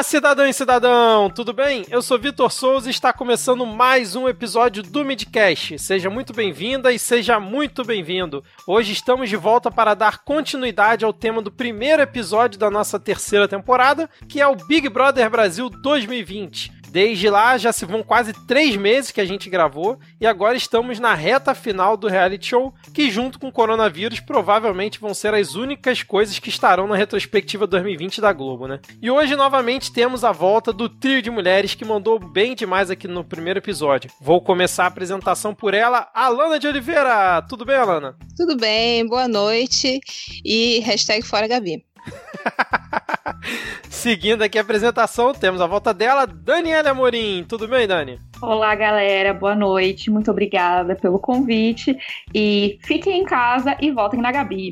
Olá, cidadão e cidadão, tudo bem? Eu sou Vitor Souza e está começando mais um episódio do Midcast. Seja muito bem-vinda e seja muito bem-vindo. Hoje estamos de volta para dar continuidade ao tema do primeiro episódio da nossa terceira temporada, que é o Big Brother Brasil 2020. Desde lá já se vão quase três meses que a gente gravou e agora estamos na reta final do reality show, que junto com o coronavírus provavelmente vão ser as únicas coisas que estarão na retrospectiva 2020 da Globo, né? E hoje novamente temos a volta do trio de mulheres que mandou bem demais aqui no primeiro episódio. Vou começar a apresentação por ela, Alana de Oliveira. Tudo bem, Alana? Tudo bem, boa noite e hashtag fora Gabi. Seguindo aqui a apresentação, temos a volta dela, Daniela Amorim. Tudo bem, Dani? Olá, galera. Boa noite. Muito obrigada pelo convite. E fiquem em casa e voltem na Gabi.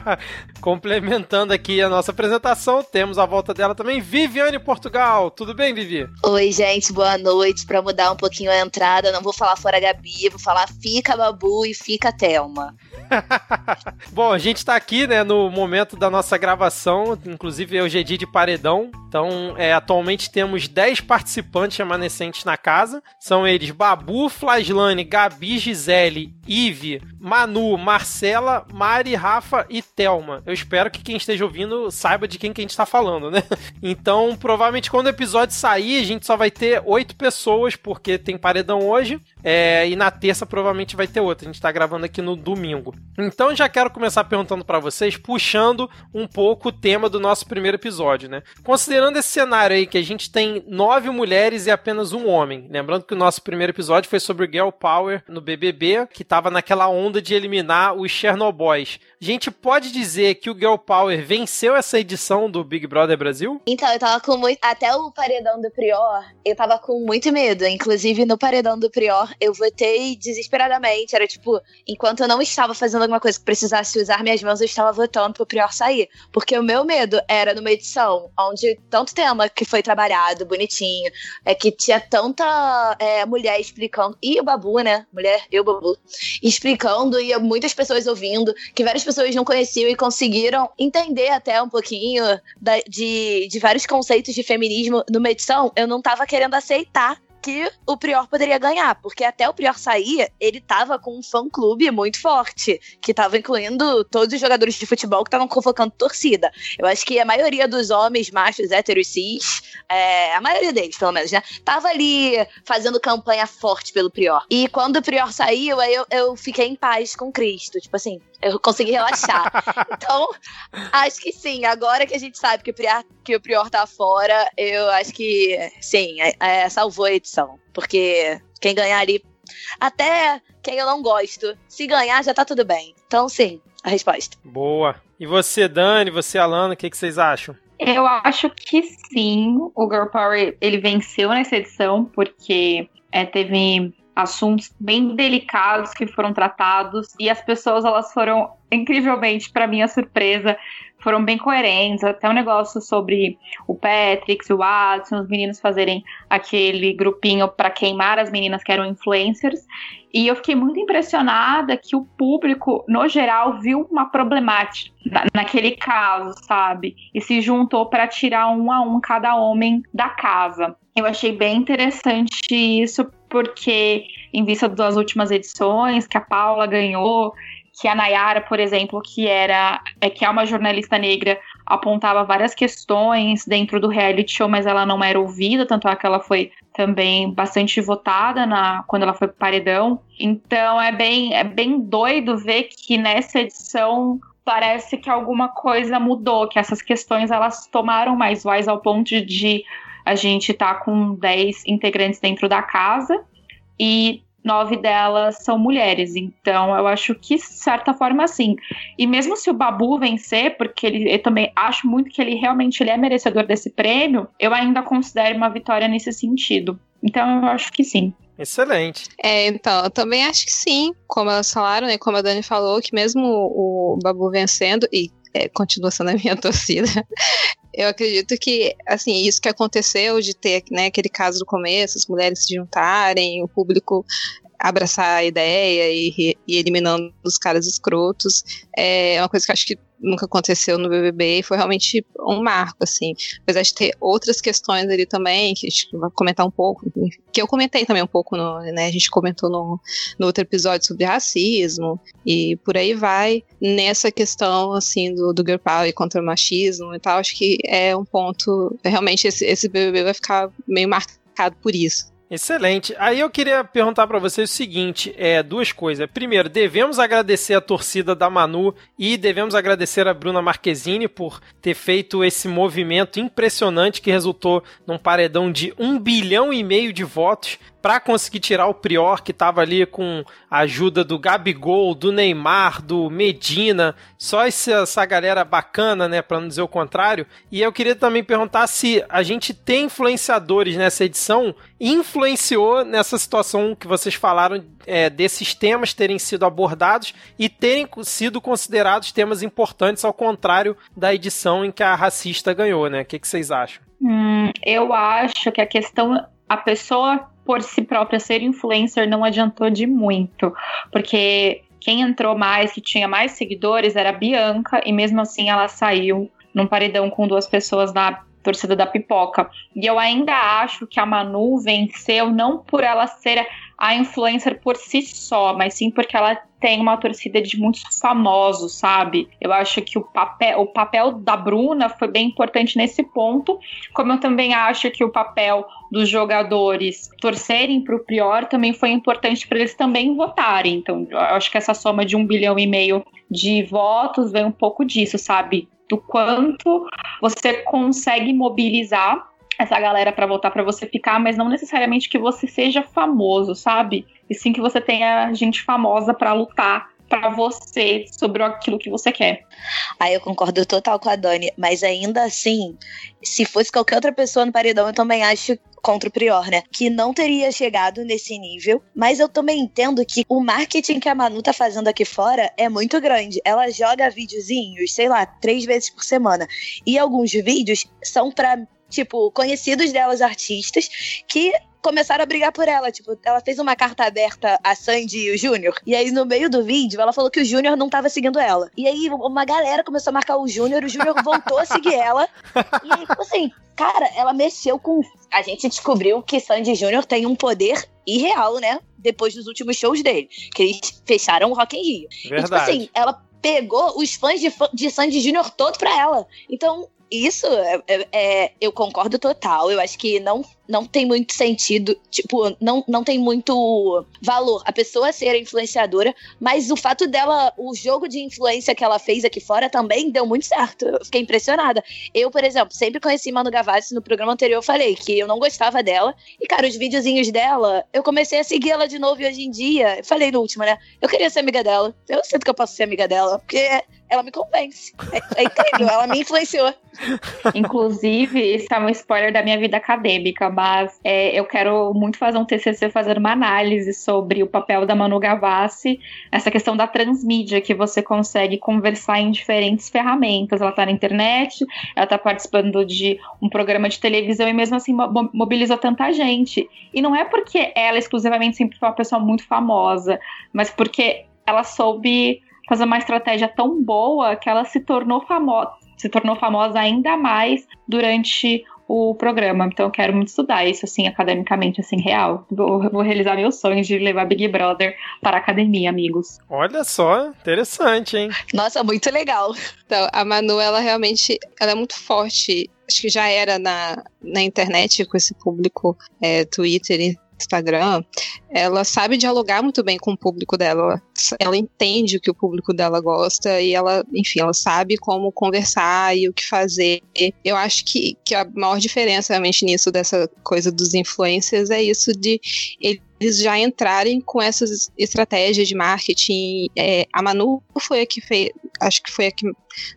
Complementando aqui a nossa apresentação, temos a volta dela também, Viviane Portugal. Tudo bem, Vivi? Oi, gente. Boa noite. Para mudar um pouquinho a entrada, não vou falar fora Gabi, vou falar fica Babu e fica Thelma. Bom, a gente está aqui, né, no momento da nossa gravação, inclusive é o GD de Paredão. Então, é, atualmente temos 10 participantes remanescentes na casa. São eles Babu, Flaslane, Gabi, Gisele, Ive, Manu, Marcela, Mari, Rafa e Telma. Eu espero que quem esteja ouvindo saiba de quem que a gente está falando, né? Então, provavelmente quando o episódio sair, a gente só vai ter oito pessoas, porque tem paredão hoje. É, e na terça provavelmente vai ter outra. A gente está gravando aqui no domingo. Então já quero começar perguntando para vocês, puxando um pouco o tema do nosso primeiro episódio, né? Considerando esse cenário aí que a gente tem nove mulheres e apenas um homem. Lembrando que o nosso primeiro episódio foi sobre Girl Power no BBB, que estava naquela onda de eliminar os Chernobyls. A gente pode dizer que o Girl Power venceu essa edição do Big Brother Brasil? Então, eu tava com muito. Até o paredão do Prior, eu tava com muito medo. Inclusive, no paredão do Prior, eu votei desesperadamente. Era tipo, enquanto eu não estava fazendo alguma coisa que precisasse usar minhas mãos, eu estava votando pro Prior sair. Porque o meu medo era numa edição onde tanto tema que foi trabalhado, bonitinho, é que tinha tanta é, mulher explicando, e o Babu, né? Mulher, eu, Babu, explicando, e muitas pessoas ouvindo, que várias pessoas não conheciam e conseguiram entender até um pouquinho da, de, de vários conceitos de feminismo numa edição, eu não tava querendo aceitar que o Prior poderia ganhar, porque até o Prior sair, ele tava com um fã-clube muito forte, que tava incluindo todos os jogadores de futebol que estavam convocando torcida. Eu acho que a maioria dos homens machos, héteros, cis, é, a maioria deles, pelo menos, né, tava ali fazendo campanha forte pelo Prior. E quando o Prior saiu, aí eu, eu fiquei em paz com Cristo, tipo assim, eu consegui relaxar. então, acho que sim, agora que a gente sabe que o Prior, que o Prior tá fora, eu acho que sim, é, é, salvou a edição. Porque quem ganhar ali, até quem eu não gosto, se ganhar já tá tudo bem. Então, sim, a resposta. Boa. E você, Dani, você, Alana, o que, que vocês acham? Eu acho que sim, o Girl Power ele venceu nessa edição, porque é, teve assuntos bem delicados que foram tratados e as pessoas elas foram incrivelmente para minha surpresa foram bem coerentes. Até o um negócio sobre o Patrick, o Watson, os meninos fazerem aquele grupinho para queimar as meninas que eram influencers. E eu fiquei muito impressionada que o público no geral viu uma problemática na, naquele caso sabe? E se juntou para tirar um a um cada homem da casa. Eu achei bem interessante isso porque, em vista das últimas edições, que a Paula ganhou, que a Nayara, por exemplo, que era é, que é uma jornalista negra, apontava várias questões dentro do reality show, mas ela não era ouvida, tanto é que ela foi também bastante votada na quando ela foi pro paredão. Então é bem é bem doido ver que nessa edição parece que alguma coisa mudou, que essas questões elas tomaram mais voz ao ponto de a gente tá com 10 integrantes dentro da casa e nove delas são mulheres. Então, eu acho que, de certa forma, sim. E mesmo se o Babu vencer, porque ele, eu também acho muito que ele realmente ele é merecedor desse prêmio, eu ainda considero uma vitória nesse sentido. Então, eu acho que sim. Excelente. É, então, eu também acho que sim. Como elas falaram, né? Como a Dani falou, que mesmo o Babu vencendo, e é, continua sendo a minha torcida, eu acredito que, assim, isso que aconteceu de ter né, aquele caso do começo, as mulheres se juntarem, o público abraçar a ideia e, e eliminando os caras escrotos. É uma coisa que eu acho que nunca aconteceu no BBB e foi realmente um marco, assim. Apesar de ter outras questões ali também, que a gente vai comentar um pouco, que eu comentei também um pouco, no, né, a gente comentou no, no outro episódio sobre racismo e por aí vai. Nessa questão, assim, do, do girl power contra o machismo e tal, acho que é um ponto, realmente esse, esse BBB vai ficar meio marcado por isso. Excelente. Aí eu queria perguntar para vocês o seguinte, é duas coisas. Primeiro, devemos agradecer a torcida da Manu e devemos agradecer a Bruna Marquezine por ter feito esse movimento impressionante que resultou num paredão de um bilhão e meio de votos para conseguir tirar o Prior, que estava ali com a ajuda do Gabigol, do Neymar, do Medina, só essa, galera bacana, né, para não dizer o contrário. E eu queria também perguntar se a gente tem influenciadores nessa edição, influenciou nessa situação que vocês falaram é, desses temas terem sido abordados e terem sido considerados temas importantes, ao contrário da edição em que a racista ganhou, né? O que, que vocês acham? Hum, eu acho que a questão a pessoa por si própria ser influencer não adiantou de muito, porque quem entrou mais, que tinha mais seguidores, era a Bianca, e mesmo assim ela saiu num paredão com duas pessoas da torcida da pipoca. E eu ainda acho que a Manu venceu não por ela ser a influencer por si só, mas sim porque ela tem uma torcida de muitos famosos, sabe? Eu acho que o papel, o papel da Bruna foi bem importante nesse ponto, como eu também acho que o papel dos jogadores torcerem para o Prior também foi importante para eles também votarem. Então, eu acho que essa soma de um bilhão e meio de votos vem um pouco disso, sabe? Do quanto você consegue mobilizar essa galera para voltar para você ficar, mas não necessariamente que você seja famoso, sabe? E sim que você tenha gente famosa para lutar para você sobre aquilo que você quer. Aí eu concordo total com a Dani, mas ainda assim, se fosse qualquer outra pessoa no paredão, eu também acho contra o Prior, né? Que não teria chegado nesse nível. Mas eu também entendo que o marketing que a Manu tá fazendo aqui fora é muito grande. Ela joga videozinhos, sei lá, três vezes por semana. E alguns vídeos são para tipo, conhecidos delas, artistas, que começaram a brigar por ela. Tipo, ela fez uma carta aberta a Sandy e o Júnior. E aí, no meio do vídeo, ela falou que o Júnior não tava seguindo ela. E aí, uma galera começou a marcar o Júnior, o Júnior voltou a seguir ela. E aí, tipo assim, cara, ela mexeu com. A gente descobriu que Sandy Júnior tem um poder irreal, né? Depois dos últimos shows dele. Que eles fecharam o Rock in Rio. Verdade. E, tipo assim, ela pegou os fãs de, de Sandy Júnior todos pra ela. Então, isso é, é, é, eu concordo total. Eu acho que não não tem muito sentido, tipo, não, não tem muito valor a pessoa ser influenciadora, mas o fato dela, o jogo de influência que ela fez aqui fora também deu muito certo. Eu fiquei impressionada. Eu, por exemplo, sempre conheci Manu Gavassi, no programa anterior eu falei que eu não gostava dela, e cara, os videozinhos dela, eu comecei a seguir ela de novo e hoje em dia, eu falei no último, né? Eu queria ser amiga dela. Eu sinto que eu posso ser amiga dela, porque ela me convence. É, é incrível, ela me influenciou. Inclusive, isso é um spoiler da minha vida acadêmica, mas é, eu quero muito fazer um TCC fazendo uma análise sobre o papel da Manu Gavassi, essa questão da transmídia, que você consegue conversar em diferentes ferramentas. Ela está na internet, ela está participando de um programa de televisão e mesmo assim mobilizou tanta gente. E não é porque ela exclusivamente sempre foi uma pessoa muito famosa, mas porque ela soube fazer uma estratégia tão boa que ela se tornou famosa, se tornou famosa ainda mais durante o programa. Então eu quero muito estudar isso, assim, academicamente, assim, real. Vou, vou, realizar meu sonho de levar Big Brother para a academia, amigos. Olha só, interessante, hein? Nossa, muito legal. Então, a Manu, ela realmente, ela é muito forte. Acho que já era na, na internet com esse público é, Twitter Instagram, ela sabe dialogar muito bem com o público dela. Ela entende o que o público dela gosta e ela, enfim, ela sabe como conversar e o que fazer. Eu acho que, que a maior diferença realmente nisso, dessa coisa dos influencers, é isso de eles já entrarem com essas estratégias de marketing. É, a Manu foi a que fez, acho que foi a que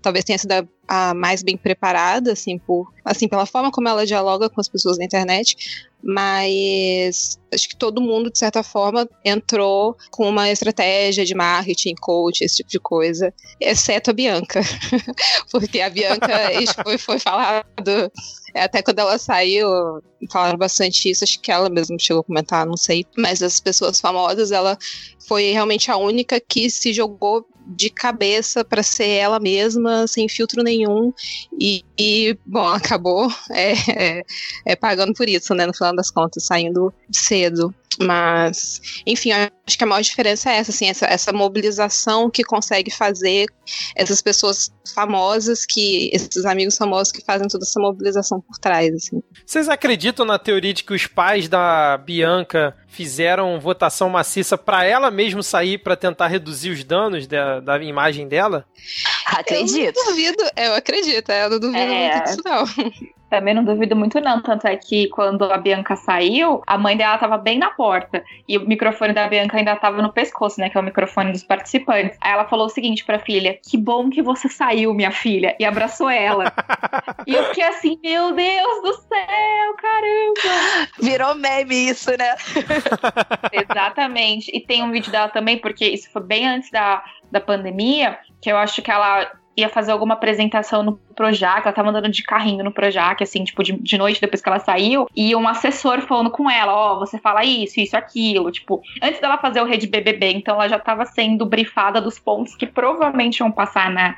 talvez tenha sido a, a mais bem preparada, assim, por, assim, pela forma como ela dialoga com as pessoas na internet, mas acho que todo mundo, de certa forma, entrou com uma estratégia de marketing, coach, esse tipo de coisa, exceto a Bianca. Porque a Bianca, foi, foi falado, até quando ela saiu, falaram bastante isso, acho que ela mesma chegou a comentar, não sei, mas as pessoas famosas, ela foi realmente a única que se jogou de cabeça para ser ela mesma, sem filtro nenhum. E, e bom, acabou é, é, é, pagando por isso, né? No final das contas, saindo cedo. Mas, enfim, acho que a maior diferença é essa, assim, essa, essa mobilização que consegue fazer essas pessoas famosas, que esses amigos famosos que fazem toda essa mobilização por trás. Assim. Vocês acreditam na teoria de que os pais da Bianca fizeram votação maciça para ela mesmo sair para tentar reduzir os danos da, da imagem dela? Acredito. Eu não duvido, eu acredito, eu não duvido é... muito disso, não. Também não duvido muito, não. Tanto é que quando a Bianca saiu, a mãe dela tava bem na porta. E o microfone da Bianca ainda tava no pescoço, né? Que é o microfone dos participantes. Aí ela falou o seguinte pra filha: Que bom que você saiu, minha filha. E abraçou ela. e eu fiquei assim: Meu Deus do céu, caramba. Virou meme isso, né? Exatamente. E tem um vídeo dela também, porque isso foi bem antes da, da pandemia, que eu acho que ela ia fazer alguma apresentação no Projac, ela tava andando de carrinho no Projac, assim, tipo, de, de noite depois que ela saiu, e um assessor falando com ela, ó, oh, você fala isso, isso, aquilo, tipo, antes dela fazer o Rede BBB, então ela já tava sendo brifada dos pontos que provavelmente iam passar na,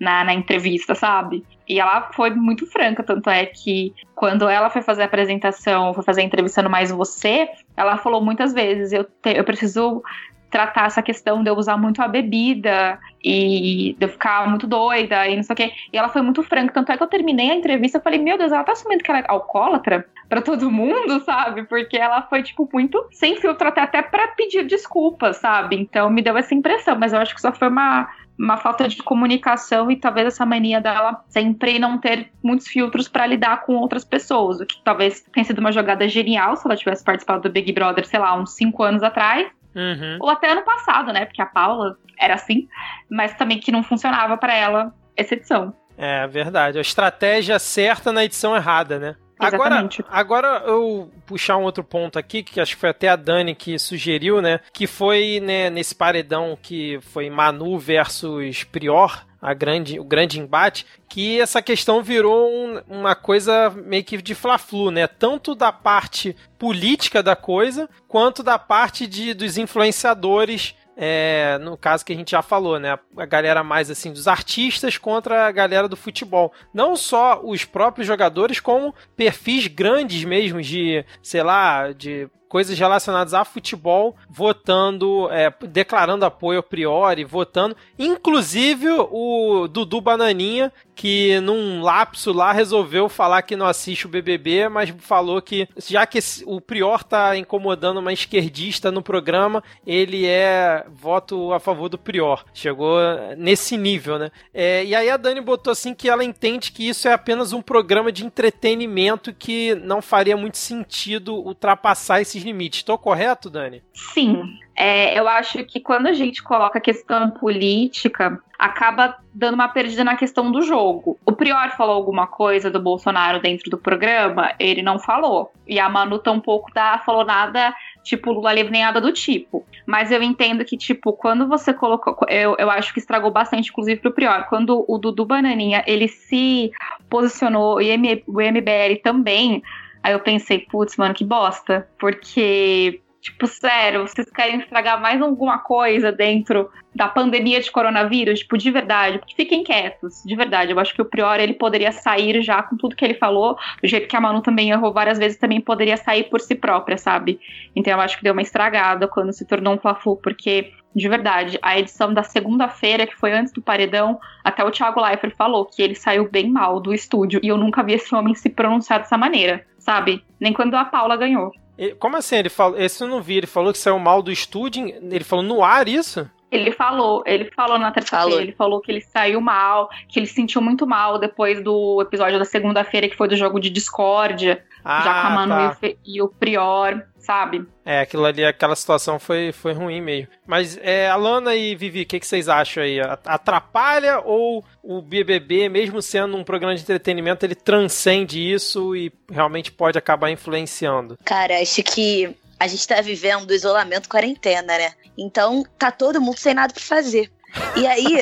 na, na entrevista, sabe? E ela foi muito franca, tanto é que quando ela foi fazer a apresentação, foi fazer a entrevista no Mais Você, ela falou muitas vezes, eu, te, eu preciso tratar essa questão de eu usar muito a bebida e de eu ficar muito doida e não sei o quê. E ela foi muito franca, tanto é que eu terminei a entrevista, eu falei, meu Deus, ela tá assumindo que ela é alcoólatra para todo mundo, sabe? Porque ela foi, tipo, muito sem filtro até, até pra pedir desculpas, sabe? Então me deu essa impressão, mas eu acho que só foi uma, uma falta de comunicação e talvez essa mania dela sempre não ter muitos filtros para lidar com outras pessoas, o que talvez tenha sido uma jogada genial se ela tivesse participado do Big Brother, sei lá, uns cinco anos atrás, Uhum. Ou até ano passado, né? Porque a Paula era assim, mas também que não funcionava para ela essa edição. É verdade. A estratégia certa na edição errada, né? Exatamente. Agora, agora eu puxar um outro ponto aqui, que acho que foi até a Dani que sugeriu, né? Que foi né, nesse paredão que foi Manu versus Prior, a grande, o grande embate, que essa questão virou um, uma coisa meio que de fla-flu, né? Tanto da parte política da coisa, quanto da parte de, dos influenciadores é, no caso que a gente já falou, né? A galera mais assim dos artistas contra a galera do futebol. Não só os próprios jogadores, como perfis grandes mesmo de, sei lá, de coisas relacionadas a futebol, votando, é, declarando apoio a priori, votando. Inclusive o Dudu Bananinha, que num lapso lá resolveu falar que não assiste o BBB, mas falou que já que o Prior tá incomodando uma esquerdista no programa, ele é voto a favor do Prior. Chegou nesse nível, né? É, e aí a Dani botou assim que ela entende que isso é apenas um programa de entretenimento que não faria muito sentido ultrapassar esses limites. Estou correto, Dani? Sim. É, eu acho que quando a gente coloca a questão política, acaba dando uma perdida na questão do jogo. O Prior falou alguma coisa do Bolsonaro dentro do programa, ele não falou. E a Manu tampouco tá, falou nada, tipo, Lula livre nem nada do tipo. Mas eu entendo que, tipo, quando você colocou. Eu, eu acho que estragou bastante, inclusive, pro Prior. Quando o Dudu Bananinha ele se posicionou, e o MBL também. Aí eu pensei, putz, mano, que bosta. Porque Tipo, sério, vocês querem estragar mais alguma coisa dentro da pandemia de coronavírus? Tipo, de verdade, fiquem quietos, de verdade. Eu acho que o Prior, ele poderia sair já com tudo que ele falou, do jeito que a Manu também errou várias vezes, também poderia sair por si própria, sabe? Então eu acho que deu uma estragada quando se tornou um fla porque de verdade, a edição da segunda-feira, que foi antes do paredão, até o Thiago Leifert falou que ele saiu bem mal do estúdio. E eu nunca vi esse homem se pronunciar dessa maneira, sabe? Nem quando a Paula ganhou. Como assim? Ele falou. Esse eu não vi. Ele falou que saiu mal do estúdio. Ele falou no ar isso? Ele falou, ele falou na terça-feira, ele falou que ele saiu mal, que ele se sentiu muito mal depois do episódio da segunda-feira, que foi do jogo de discórdia, Ah, já com a Manu tá. e o e o Prior, sabe? É, aquilo ali, aquela situação foi, foi ruim mesmo. Mas, é, Alana e Vivi, o que, que vocês acham aí? Atrapalha ou o BBB, mesmo sendo um programa de entretenimento, ele transcende isso e realmente pode acabar influenciando? Cara, acho que a gente tá vivendo isolamento quarentena, né? Então tá todo mundo sem nada pra fazer. E aí,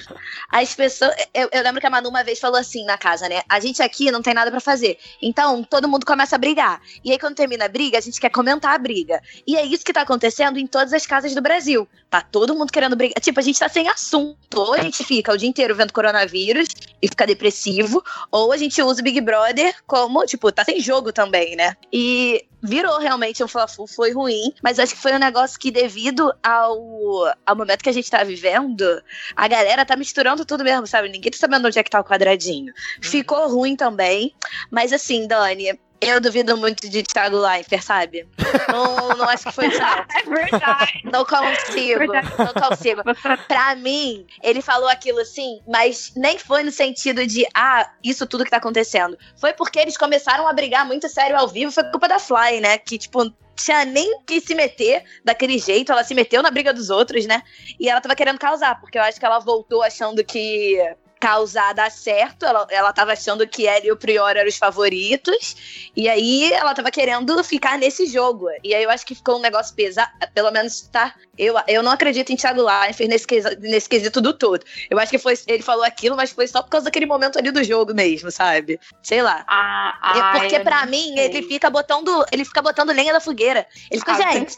as pessoas. Eu, eu lembro que a Manu uma vez falou assim na casa, né? A gente aqui não tem nada pra fazer. Então todo mundo começa a brigar. E aí, quando termina a briga, a gente quer comentar a briga. E é isso que tá acontecendo em todas as casas do Brasil. Tá todo mundo querendo brigar. Tipo, a gente tá sem assunto. Ou a gente fica o dia inteiro vendo coronavírus e fica depressivo, ou a gente usa o Big Brother como, tipo, tá sem jogo também, né? E virou realmente um fla foi ruim, mas acho que foi um negócio que devido ao, ao momento que a gente tá vivendo, a galera tá misturando tudo mesmo, sabe? Ninguém tá sabendo onde é que tá o quadradinho. Ficou ruim também, mas assim, Dani, eu duvido muito de Thiago Leifert, sabe? Não, não acho que foi isso, não. É verdade. Não consigo, Verdade. não consigo. Pra mim, ele falou aquilo assim, mas nem foi no sentido de, ah, isso tudo que tá acontecendo. Foi porque eles começaram a brigar muito sério ao vivo, foi culpa da Fly, né? Que, tipo, tinha nem que se meter daquele jeito, ela se meteu na briga dos outros, né? E ela tava querendo causar, porque eu acho que ela voltou achando que causar dá certo, ela, ela tava achando que ela e o Prior eram os favoritos, e aí ela tava querendo ficar nesse jogo. E aí eu acho que ficou um negócio pesado, pelo menos tá. Eu, eu não acredito em Thiago Leifert nesse, nesse quesito do todo. Eu acho que foi, ele falou aquilo, mas foi só por causa daquele momento ali do jogo mesmo, sabe? Sei lá. Ah, É ai, porque não mim, sei. ele fica botando. Ele fica botando lenha na fogueira. Ele fica, Ah, gente,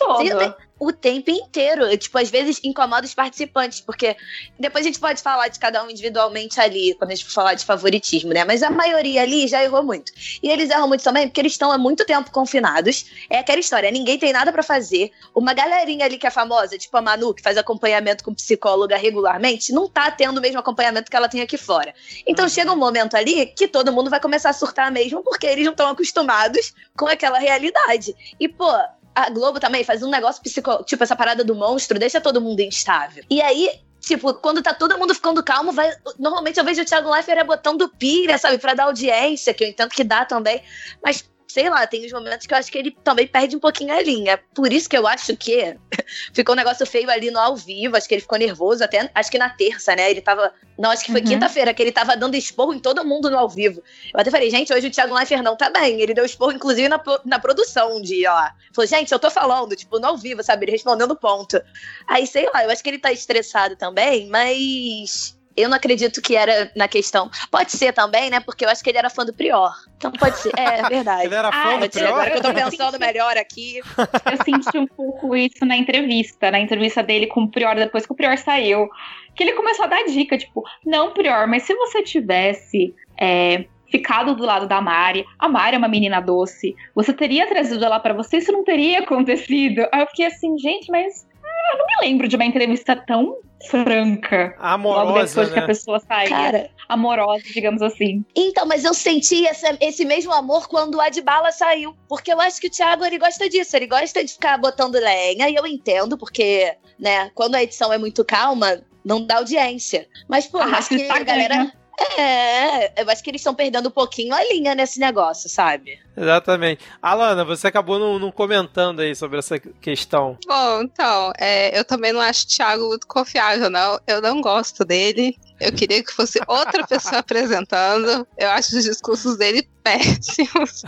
o tempo inteiro. Tipo, às vezes incomoda os participantes, porque depois a gente pode falar de cada um individualmente ali, quando a gente for falar de favoritismo, né? Mas a maioria ali já errou muito. E eles erram muito também porque eles estão há muito tempo confinados. É aquela história, ninguém tem nada pra fazer. Uma galerinha ali que é famosa, tipo a Manu, que faz acompanhamento com psicóloga regularmente, não tá tendo o mesmo acompanhamento que ela tem aqui fora. Então chega um momento ali que todo mundo vai começar a surtar mesmo, porque eles não estão acostumados com aquela realidade. E, pô, a Globo também faz um negócio psicológico, tipo essa parada do monstro, deixa todo mundo instável. E aí, tipo, quando tá todo mundo ficando calmo, vai. Normalmente eu vejo o Thiago Leifert é botando pilha, sabe, pra dar audiência, que eu entendo que dá também. Mas. Sei lá, tem uns momentos que eu acho que ele também perde um pouquinho a linha. Por isso que eu acho que ficou um negócio feio ali no ao vivo. Acho que ele ficou nervoso, até acho que na terça, né? Ele tava. Não, acho que foi Uhum. quinta-feira que ele tava dando esporro em todo mundo no ao vivo. Eu até falei, gente, hoje o Thiago Leifert não tá bem. Ele deu esporro, inclusive, na, na produção um dia lá. Falou, gente, eu tô falando, tipo, no ao vivo, sabe? Ele respondendo ponto. Aí, sei lá, eu acho que ele tá estressado também, mas. Eu não acredito que era na questão. Pode ser também, né? Porque eu acho que ele era fã do Prior. Então pode ser. É, é verdade. Ele era Ah, fã do Pode ser, Prior? agora que eu tô pensando melhor aqui. Eu senti um pouco isso na entrevista, na entrevista dele com o Prior, depois que o Prior saiu. Que ele começou a dar dica, tipo, não, Prior, mas se você tivesse é, ficado do lado da Mari, a Mari é uma menina doce, você teria trazido ela pra você, isso não teria acontecido. Aí eu fiquei assim, gente, mas ah, eu não me lembro de uma entrevista tão franca. Logo Amorosa, depois que a né? pessoa saía. Cara, Amorosa, digamos assim. Então, mas eu senti essa- esse mesmo amor quando o Adbala saiu. Porque eu acho que o Thiago, ele gosta disso. Ele gosta de ficar botando lenha. E eu entendo, porque, né, quando a edição é muito calma, não dá audiência. Mas, pô, Ah, acho que tá a galera... ganha. É, eu acho que eles estão perdendo um pouquinho a linha nesse negócio, sabe? Exatamente. Alana, você acabou não, não comentando aí sobre essa questão. Bom, então, é, eu também não acho o Thiago muito confiável, não. Eu não gosto dele. Eu queria que fosse outra pessoa apresentando. Eu acho os discursos dele péssimos.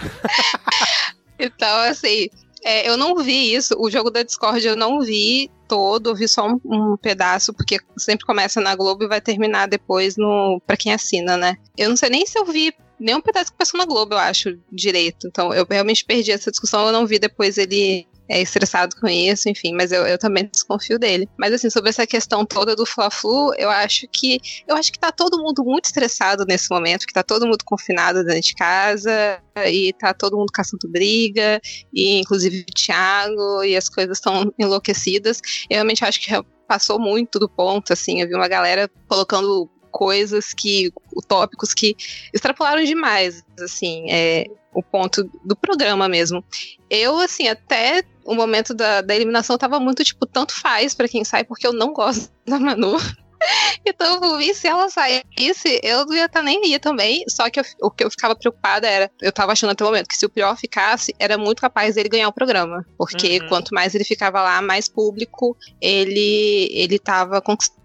então, assim, é, eu não vi isso. O jogo da Discord eu não vi todo, eu vi só um, um pedaço, porque sempre começa na Globo e vai terminar depois no para quem assina, né? Eu não sei nem se eu vi nenhum pedaço que passou na Globo, eu acho, direito. Então, eu realmente perdi essa discussão, eu não vi depois ele é estressado com isso, enfim, mas eu, eu também desconfio dele. Mas assim, sobre essa questão toda do Fla-Flu, eu acho que eu acho que tá todo mundo muito estressado nesse momento, que tá todo mundo confinado dentro de casa e tá todo mundo caçando briga, e inclusive o Thiago, e as coisas estão enlouquecidas. Eu realmente acho que passou muito do ponto, assim, eu vi uma galera colocando coisas que, tópicos que extrapolaram demais, assim, é, o ponto do programa mesmo. Eu, assim, até o momento da, da eliminação tava muito, tipo, tanto faz para quem sai, porque eu não gosto da Manu. Então, por mim, se ela saísse, eu não ia estar tá nem aí também. Só que eu, o que eu ficava preocupada era, eu tava achando até o momento que se o pior ficasse, era muito capaz dele ganhar o programa. Porque uhum. quanto mais ele ficava lá, mais público ele, ele tava conquistando.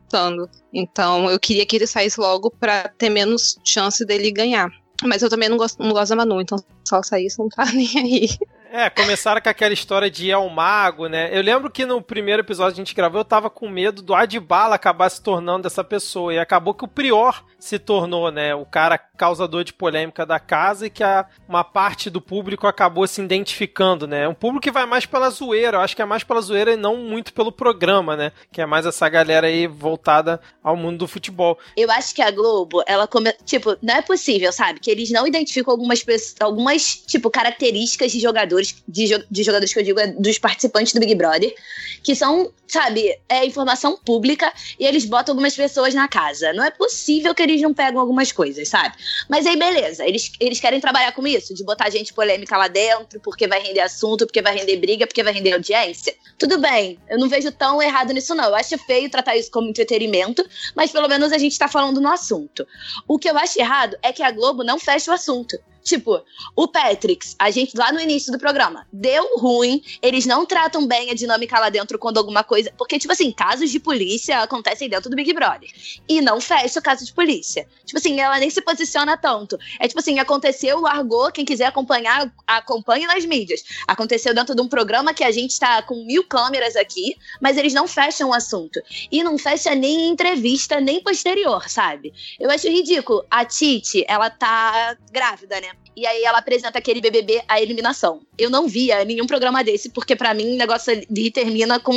Então, eu queria que ele saísse logo para ter menos chance dele ganhar. Mas eu também não gosto, não gosto da Manu, então se ela saísse, não tá nem aí. É, começaram com aquela história de ir ao mago, né? Eu lembro que no primeiro episódio que a gente gravou, eu tava com medo do Adbala acabar se tornando essa pessoa. E acabou que o Prior se tornou, né? O cara causador de polêmica da casa e que a, uma parte do público acabou se identificando, né? Um público que vai mais pela zoeira. Eu acho que é mais pela zoeira e não muito pelo programa, né? Que é mais essa galera aí voltada ao mundo do futebol. Eu acho que a Globo, ela come... Tipo, não é possível, sabe? Que eles não identificam algumas, algumas tipo, características de jogadores jogadores, de, de jogadores que eu digo, é dos participantes do Big Brother, que são, sabe, é informação pública e eles botam algumas pessoas na casa. Não é possível que eles não pegam algumas coisas, sabe? Mas aí, beleza, eles, eles querem trabalhar com isso, de botar gente polêmica lá dentro, porque vai render assunto, porque vai render briga, porque vai render audiência. Tudo bem, eu não vejo tão errado nisso, não. Eu acho feio tratar isso como entretenimento, mas pelo menos a gente tá falando no assunto. O que eu acho errado é que a Globo não fecha o assunto. Tipo, o Patrix, a gente lá no início do programa, deu ruim, eles não tratam bem a dinâmica lá dentro quando alguma coisa. Porque, tipo assim, casos de polícia acontecem dentro do Big Brother. E não fecha o caso de polícia. Tipo assim, ela nem se posiciona tanto. É tipo assim, aconteceu, largou, quem quiser acompanhar, acompanhe nas mídias. Aconteceu dentro de um programa que a gente tá com mil câmeras aqui, mas eles não fecham o assunto. E não fecha nem entrevista, nem posterior, sabe? Eu acho ridículo. A Titi, ela tá grávida, né? E aí ela apresenta aquele BBB a eliminação. Eu não via nenhum programa desse, porque para mim o negócio termina com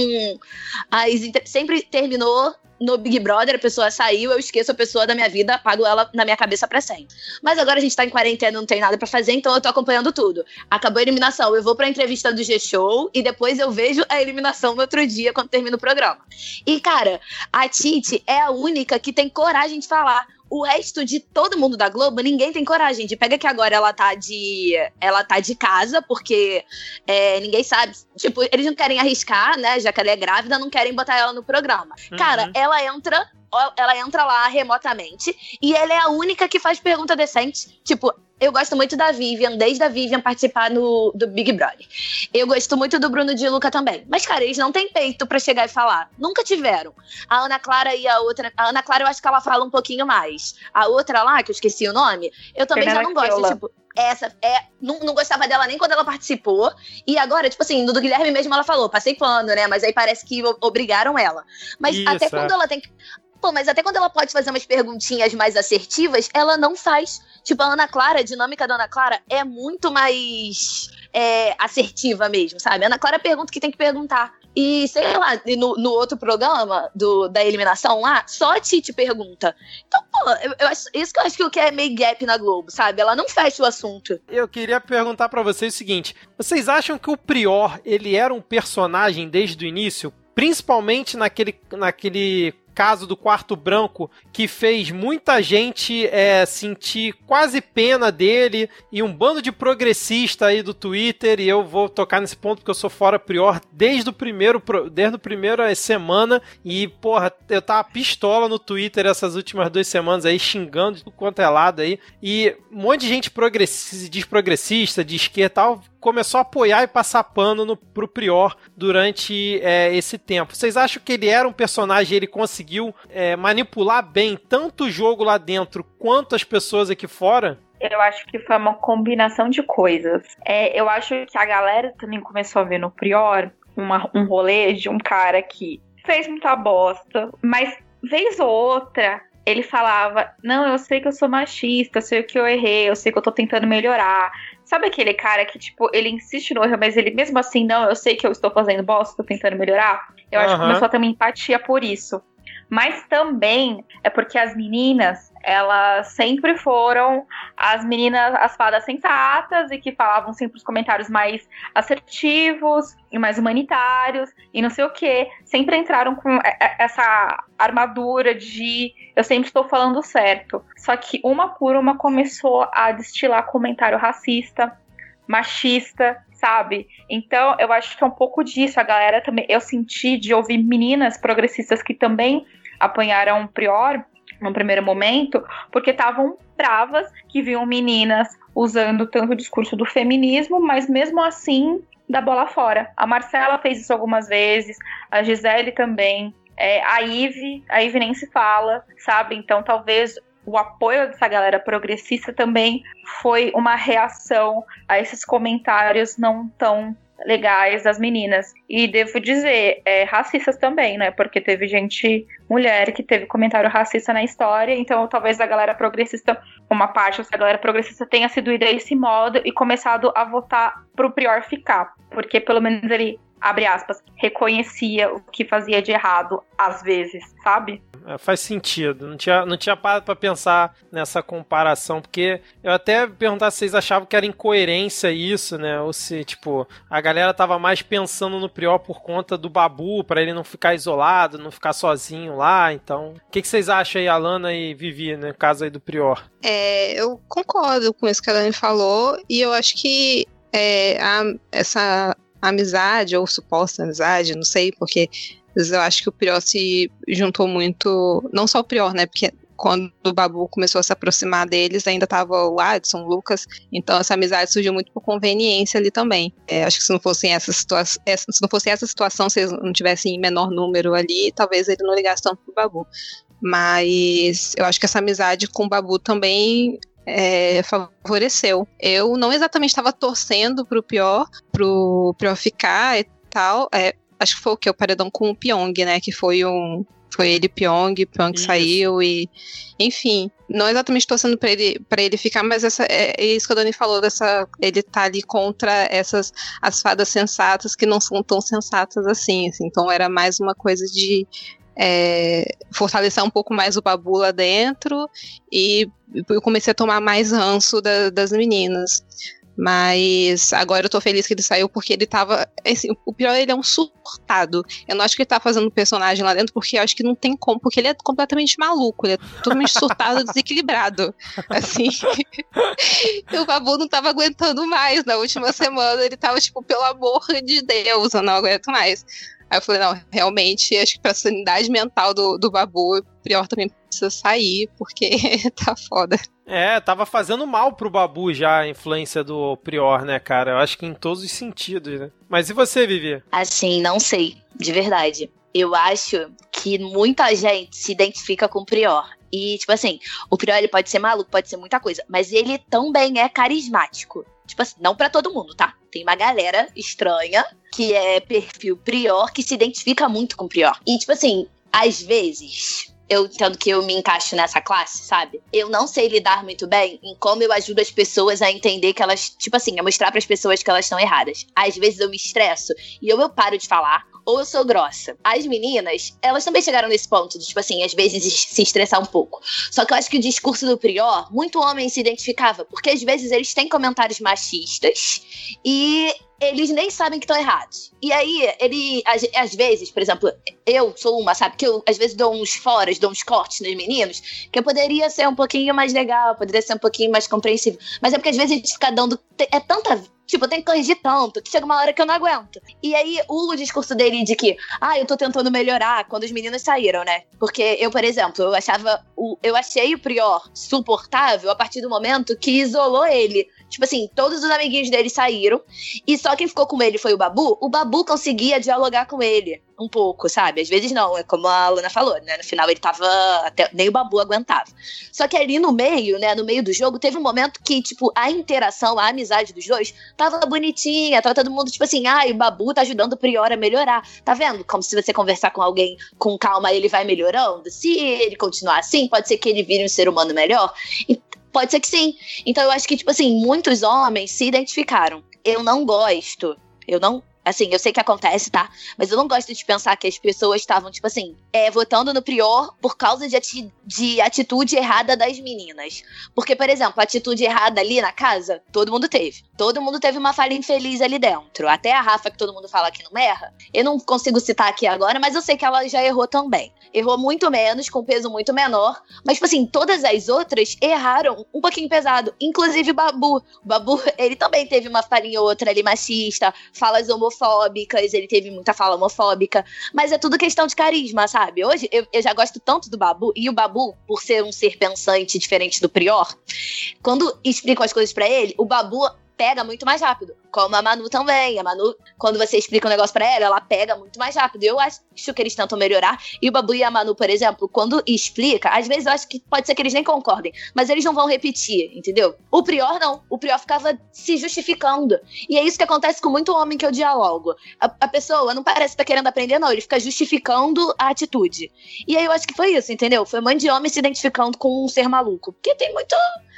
as sempre terminou no Big Brother, a pessoa saiu, eu esqueço a pessoa da minha vida, apago ela na minha cabeça pra sempre. Mas agora a gente tá em quarentena, não tem nada para fazer, então eu tô acompanhando tudo. Acabou a eliminação, eu vou pra entrevista do G-Show e depois eu vejo a eliminação no outro dia, quando termina o programa. E, cara, a Titi é a única que tem coragem de falar o resto de todo mundo da Globo, ninguém tem coragem de. Pega que agora ela tá de. Ela tá de casa, porque é, ninguém sabe. Tipo, eles não querem arriscar, né? Já que ela é grávida, não querem botar ela no programa. Uhum. Cara, ela entra. Ela entra lá remotamente e ela é a única que faz pergunta decente. Tipo, eu gosto muito da Vivian, desde a Vivian participar no, do Big Brother. Eu gosto muito do Bruno de Luca também. Mas, cara, eles não têm peito para chegar e falar. Nunca tiveram. A Ana Clara e a outra. A Ana Clara, eu acho que ela fala um pouquinho mais. A outra lá, que eu esqueci o nome, eu também já não gosto. Tipo, essa é. Não, não gostava dela nem quando ela participou. E agora, tipo assim, no do Guilherme mesmo ela falou, passei pano, né? Mas aí parece que obrigaram ela. Mas Isso, até quando é. ela tem que. Pô, mas até quando ela pode fazer umas perguntinhas mais assertivas, ela não faz. Tipo, a Ana Clara, a dinâmica da Ana Clara é muito mais é, assertiva mesmo, sabe? A Ana Clara pergunta o que tem que perguntar. E, sei lá, no, no outro programa do, da eliminação lá, só a Titi pergunta. Então, pô, eu, eu acho, isso que eu acho que é meio gap na Globo, sabe? Ela não fecha o assunto. Eu queria perguntar para vocês o seguinte: vocês acham que o Prior, ele era um personagem desde o início? Principalmente naquele, naquele caso do quarto branco que fez muita gente é, sentir quase pena dele e um bando de progressista aí do Twitter e eu vou tocar nesse ponto porque eu sou fora prior desde o primeiro desde a primeira semana e porra eu tava pistola no Twitter essas últimas duas semanas aí xingando de quanto é lado aí. E um monte de gente progressista, diz progressista de esquerda tal começou a apoiar e passar pano no, pro Prior durante é, esse tempo. Vocês acham que ele era um personagem, ele conseguiu é, manipular bem tanto o jogo lá dentro quanto as pessoas aqui fora? Eu acho que foi uma combinação de coisas. É, eu acho que a galera também começou a ver no Prior uma, um rolê de um cara que fez muita bosta, mas vez ou outra ele falava: Não, eu sei que eu sou machista, eu sei que eu errei, eu sei que eu tô tentando melhorar. Sabe aquele cara que, tipo, ele insiste no erro, mas ele mesmo assim, não, eu sei que eu estou fazendo bosta, estou tentando melhorar? Eu acho uhum. que começou a ter uma empatia por isso. Mas também é porque as meninas, elas sempre foram as meninas, as fadas sensatas e que falavam sempre os comentários mais assertivos e mais humanitários e não sei o que. Sempre entraram com essa armadura de eu sempre estou falando certo. Só que uma por uma começou a destilar comentário racista, machista, sabe? Então, eu acho que é um pouco disso. A galera também. Eu senti de ouvir meninas progressistas que também apanharam Prior no primeiro momento, porque estavam bravas que viam meninas usando tanto o discurso do feminismo, mas mesmo assim da bola fora. A Marcela fez isso algumas vezes, a Gisele também. É, a Ive, a Ive nem se fala, sabe? Então talvez o apoio dessa galera progressista também foi uma reação a esses comentários não tão legais das meninas. E devo dizer, é, racistas também, né? Porque teve gente, mulher, que teve comentário racista na história. Então, talvez a galera progressista, uma parte da galera progressista tenha sido ida desse modo e começado a votar pro Prior ficar. Porque pelo menos ele abre aspas, reconhecia o que fazia de errado às vezes, sabe? É, faz sentido. Não tinha, não tinha parado pra pensar nessa comparação, porque eu até perguntar se vocês achavam que era incoerência isso, né? Ou se, tipo, a galera tava mais pensando no Prior por conta do Babu, para ele não ficar isolado, não ficar sozinho lá. Então, o que, que vocês acham aí, Alana e Vivi, no caso aí do Prior? É, eu concordo com isso que a Dani falou, e eu acho que é, a, essa amizade ou suposta amizade, não sei, porque eu acho que o Prior se juntou muito, não só o Prior, né, porque quando o Babu começou a se aproximar deles, ainda tava o Adson, o Lucas, então essa amizade surgiu muito por conveniência ali também. É, acho que se não fosse essa situação, se não fosse essa situação, se eles não tivessem menor número ali, talvez ele não ligasse tanto pro Babu. Mas eu acho que essa amizade com o Babu também é, favoreceu. Eu não exatamente estava torcendo pro pior, pro pior ficar e tal. É, acho que foi o que? O paredão com o Pyong, né? Que foi um. Foi ele Pyong, Pyong isso. saiu e. Enfim, não exatamente torcendo pra ele, pra ele ficar, mas essa, é, é isso que a Dani falou, dessa, ele tá ali contra essas as fadas sensatas que não são tão sensatas assim, assim. Então era mais uma coisa de é, fortalecer um pouco mais o babu lá dentro e eu comecei a tomar mais ranço da, das meninas. Mas agora eu tô feliz que ele saiu porque ele tava. Assim, o pior ele é um surtado. Eu não acho que ele tá fazendo personagem lá dentro porque eu acho que não tem como, porque ele é completamente maluco, ele é totalmente surtado, desequilibrado. Assim. o Babu não tava aguentando mais na última semana. Ele tava tipo, pelo amor de Deus, eu não aguento mais. Aí eu falei, não, realmente, acho que pra sanidade mental do, do Babu, o Prior também precisa sair, porque tá foda. É, tava fazendo mal pro Babu já a influência do Prior, né, cara? Eu acho que em todos os sentidos, né? Mas e você, Vivi? Assim, não sei, de verdade. Eu acho que muita gente se identifica com o Prior. E, tipo assim, o Prior ele pode ser maluco, pode ser muita coisa, mas ele também é carismático. Tipo assim, não para todo mundo, tá? Tem uma galera estranha que é perfil Prior que se identifica muito com Prior. E, tipo assim, às vezes eu entendo que eu me encaixo nessa classe, sabe? Eu não sei lidar muito bem em como eu ajudo as pessoas a entender que elas, tipo assim, a mostrar para as pessoas que elas estão erradas. Às vezes eu me estresso e ou eu paro de falar, ou eu sou grossa. As meninas, elas também chegaram nesse ponto de, tipo assim, às vezes se estressar um pouco. Só que eu acho que o discurso do Prior, muito homem se identificava, porque às vezes eles têm comentários machistas e eles nem sabem que estão errados. E aí, ele, às, às, vezes, por exemplo, eu sou uma, sabe, que eu às vezes dou uns foras, dou uns cortes nos meninos, que eu poderia ser um pouquinho mais legal, poderia ser um pouquinho mais compreensível. Mas é porque às vezes a gente fica dando. É tanta Tipo, eu tenho que corrigir tanto que chega uma hora que eu não aguento. E aí, o discurso dele de que, ah, eu tô tentando melhorar quando os meninos saíram, né? Porque eu, por exemplo, eu achava. O, eu achei o Prior suportável a partir do momento que isolou ele Tipo assim, todos os amiguinhos dele saíram. E só quem ficou com ele foi o Babu. O Babu conseguia dialogar com ele um pouco, sabe? Às vezes não, é como a Luna falou, né? No final ele tava. Até, nem o Babu aguentava. Só que ali no meio, né? No meio do jogo, teve um momento que, tipo, a interação, a amizade dos dois tava bonitinha. Tava todo mundo, tipo assim, ah, o Babu tá ajudando o Prior a melhorar. Tá vendo? Como se você conversar com alguém com calma, ele vai melhorando. Se ele continuar assim, pode ser que ele vire um ser humano melhor. E Pode ser que sim. Então eu acho que, tipo assim, muitos homens se identificaram. Eu não gosto. Eu não Assim, eu sei que acontece, tá? Mas eu não gosto de pensar que as pessoas estavam, tipo assim, é, votando no Prior por causa de, ati de atitude errada das meninas. Porque, por exemplo, a atitude errada ali na casa, todo mundo teve. Todo mundo teve uma falha infeliz ali dentro. Até a Rafa, que todo mundo fala que não erra. Eu não consigo citar aqui agora, mas eu sei que ela já errou também. Errou muito menos, com peso muito menor. Mas, tipo assim, todas as outras erraram um pouquinho pesado. Inclusive Babu. O Babu, ele também teve uma falinha ou outra ali machista, falas homofóbicas, ele teve muita fala homofóbica. Mas é tudo questão de carisma, sabe? Hoje eu, eu já gosto tanto do Babu, e o Babu, por ser um ser pensante diferente do Prior, quando explicam as coisas para ele, o Babu pega muito mais rápido. Como a Manu também. A Manu, quando você explica um negócio pra ela, ela pega muito mais rápido. Eu acho que eles tentam melhorar. E o Babu e a Manu, por exemplo, quando explica, às vezes eu acho que pode ser que eles nem concordem, mas eles não vão repetir, entendeu? O Prior não. O Prior ficava se justificando. E é isso que acontece com muito homem que eu dialogo. A, a pessoa não parece estar tá querendo aprender, não. Ele fica justificando a atitude. E aí eu acho que foi isso, entendeu? Foi um monte de homem se identificando com um ser maluco. Porque tem muito.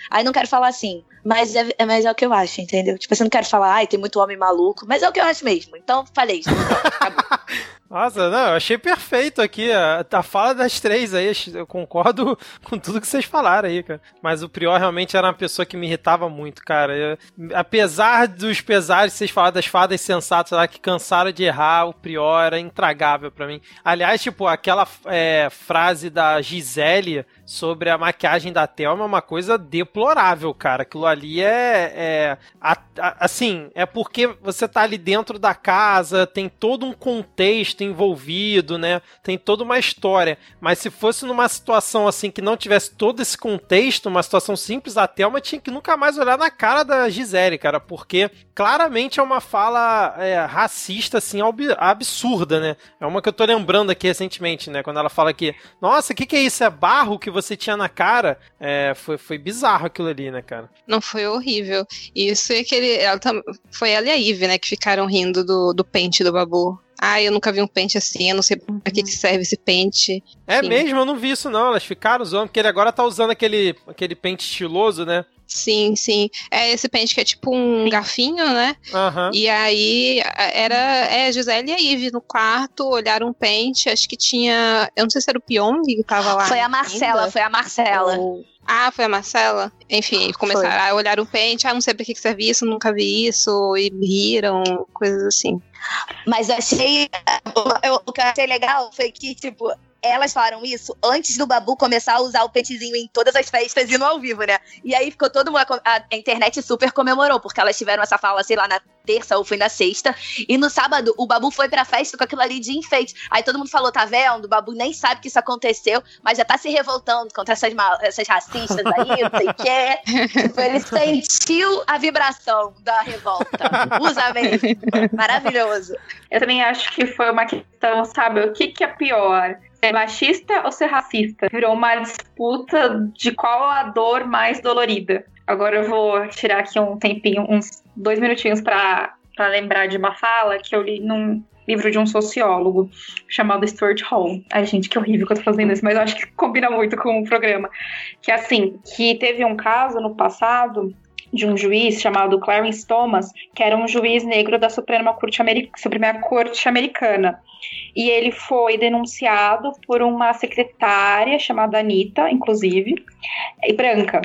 Aí não quero falar assim, mas é, mas é o que eu acho, entendeu? Tipo, você não quero falar, ai, tem muito homem maluco, mas é o que eu acho mesmo. Então, falei isso. Nossa, não, eu achei perfeito aqui a, a fala das três aí. Eu concordo com tudo que vocês falaram aí, cara. Mas o Prior realmente era uma pessoa que me irritava muito, cara. Eu, apesar dos pesares, vocês falaram das fadas sensatas lá que cansaram de errar, o Prior era intragável para mim. Aliás, tipo, aquela é, frase da Gisele sobre a maquiagem da Thelma é uma coisa deplorável, cara. Aquilo ali é. é a, a, assim, é porque você tá ali dentro da casa, tem todo um contexto envolvido, né? Tem toda uma história. Mas se fosse numa situação assim que não tivesse todo esse contexto, uma situação simples, a Thelma tinha que nunca mais olhar na cara da Gisele, cara, porque claramente é uma fala é, racista, assim, absurda, né? É uma que eu tô lembrando aqui recentemente, né? Quando ela fala que, nossa, o que, que é isso? É barro que você tinha na cara, é, foi, foi bizarro aquilo ali, né, cara? Não, foi horrível. Isso e aquele. Ela tam, foi ela e a Ivy, né, que ficaram rindo do, do pente do Babu. Ah, eu nunca vi um pente assim, eu não sei pra que, que serve esse pente. É Sim. mesmo, eu não vi isso não. Elas ficaram usando, porque ele agora tá usando aquele, aquele pente estiloso, né? Sim, sim. É esse pente que é tipo um garfinho, né? Uhum. E aí era é, Gisele e a Ive no quarto, olharam um pente, acho que tinha. Eu não sei se era o Pyong que tava lá. Foi a Marcela, ainda. foi a Marcela. Ou... Ah, foi a Marcela? Enfim, começaram foi. a olhar o pente, ah, não sei pra que serve isso, nunca vi isso, e riram, coisas assim. Mas achei. O que eu achei legal foi que, tipo, elas falaram isso antes do Babu começar a usar o pentezinho em todas as festas e no ao vivo, né? E aí ficou todo mundo. A, internet super comemorou, porque elas tiveram essa fala, sei lá, na terça ou foi na sexta. E no sábado, o Babu foi pra festa com aquilo ali de enfeite. Aí todo mundo falou: tá vendo? O Babu nem sabe que isso aconteceu, mas já tá se revoltando contra essas, essas racistas aí, não sei o quê. Tipo, ele sentiu a vibração da revolta. Usa mesmo. Maravilhoso. Eu também acho que foi uma questão, sabe? O que, que é pior? Ser machista ou ser racista. Virou uma disputa de qual a dor mais dolorida. Agora eu vou tirar aqui um tempinho, uns dois minutinhos para lembrar de uma fala que eu li num livro de um sociólogo chamado Stuart Hall. Ai, gente, que horrível que eu tô fazendo isso, mas eu acho que combina muito com o programa. Que é assim, que teve um caso no passado de um juiz chamado Clarence Thomas, que era um juiz negro da Suprema Corte, Suprema Corte Americana. E ele foi denunciado por uma secretária chamada Anitta, inclusive, e branca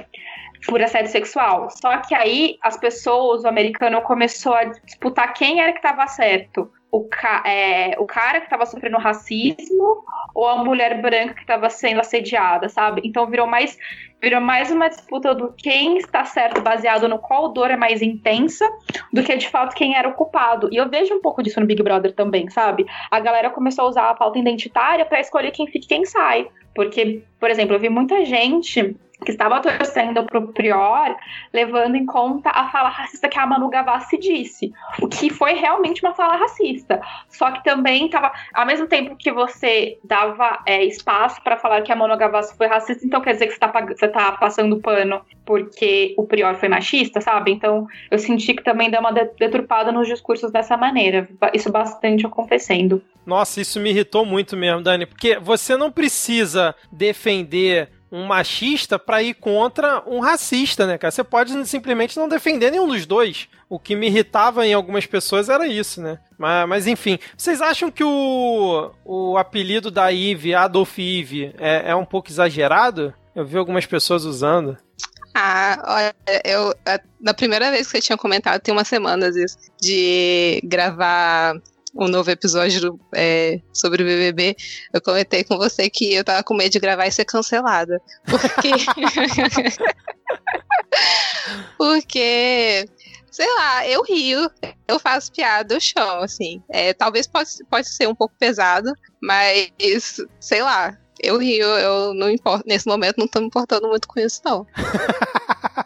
por assédio sexual. Só que aí as pessoas, o americano começou a disputar quem era que estava certo. O, ca é, o cara que estava sofrendo racismo ou a mulher branca que estava sendo assediada, sabe? Então virou mais virou mais uma disputa do quem está certo, baseado no qual dor é mais intensa, do que de fato quem era o culpado. E eu vejo um pouco disso no Big Brother também, sabe? A galera começou a usar a pauta identitária para escolher quem fica e quem sai. Porque, por exemplo, eu vi muita gente que estava torcendo para o Prior, levando em conta a fala racista que a Manu Gavassi disse, o que foi realmente uma fala racista. Só que também estava, ao mesmo tempo que você dava é, espaço para falar que a Manu Gavassi foi racista, então quer dizer que você está tá passando pano porque o Prior foi machista, sabe? Então eu senti que também dá uma deturpada nos discursos dessa maneira. Isso bastante acontecendo. Nossa, isso me irritou muito mesmo, Dani, porque você não precisa defender um machista para ir contra um racista, né, cara? Você pode simplesmente não defender nenhum dos dois. O que me irritava em algumas pessoas era isso, né? Mas, mas enfim, vocês acham que o, o apelido da Eve, Adolf Eve, é, é um pouco exagerado? Eu vi algumas pessoas usando. Ah, olha, eu. Na primeira vez que você tinha comentado, tem umas semanas isso, de gravar um novo episódio é, sobre o BBB, eu comentei com você que eu tava com medo de gravar e ser cancelada. Porque. porque. Sei lá, eu rio, eu faço piada, eu chamo, assim. É, talvez pode, pode ser um pouco pesado, mas, sei lá, eu rio, eu não importo, nesse momento não tô me importando muito com isso, não.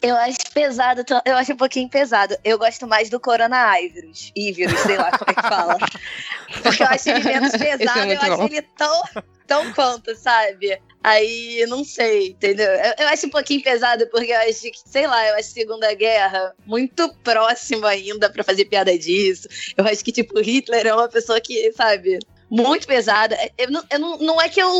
Eu acho pesado, eu acho um pouquinho pesado. Eu gosto mais do coronavírus. Ívírus, sei lá como é que fala. Porque eu acho ele menos é pesado, é eu acho ele tão, tão quanto, sabe? Aí, não sei, entendeu? Eu, eu, acho um pouquinho pesado, porque eu acho que, sei lá, eu acho Segunda Guerra muito próximo ainda para fazer piada disso. Eu acho que, tipo, Hitler é uma pessoa que, sabe, muito pesada. Eu não, eu não, não é que eu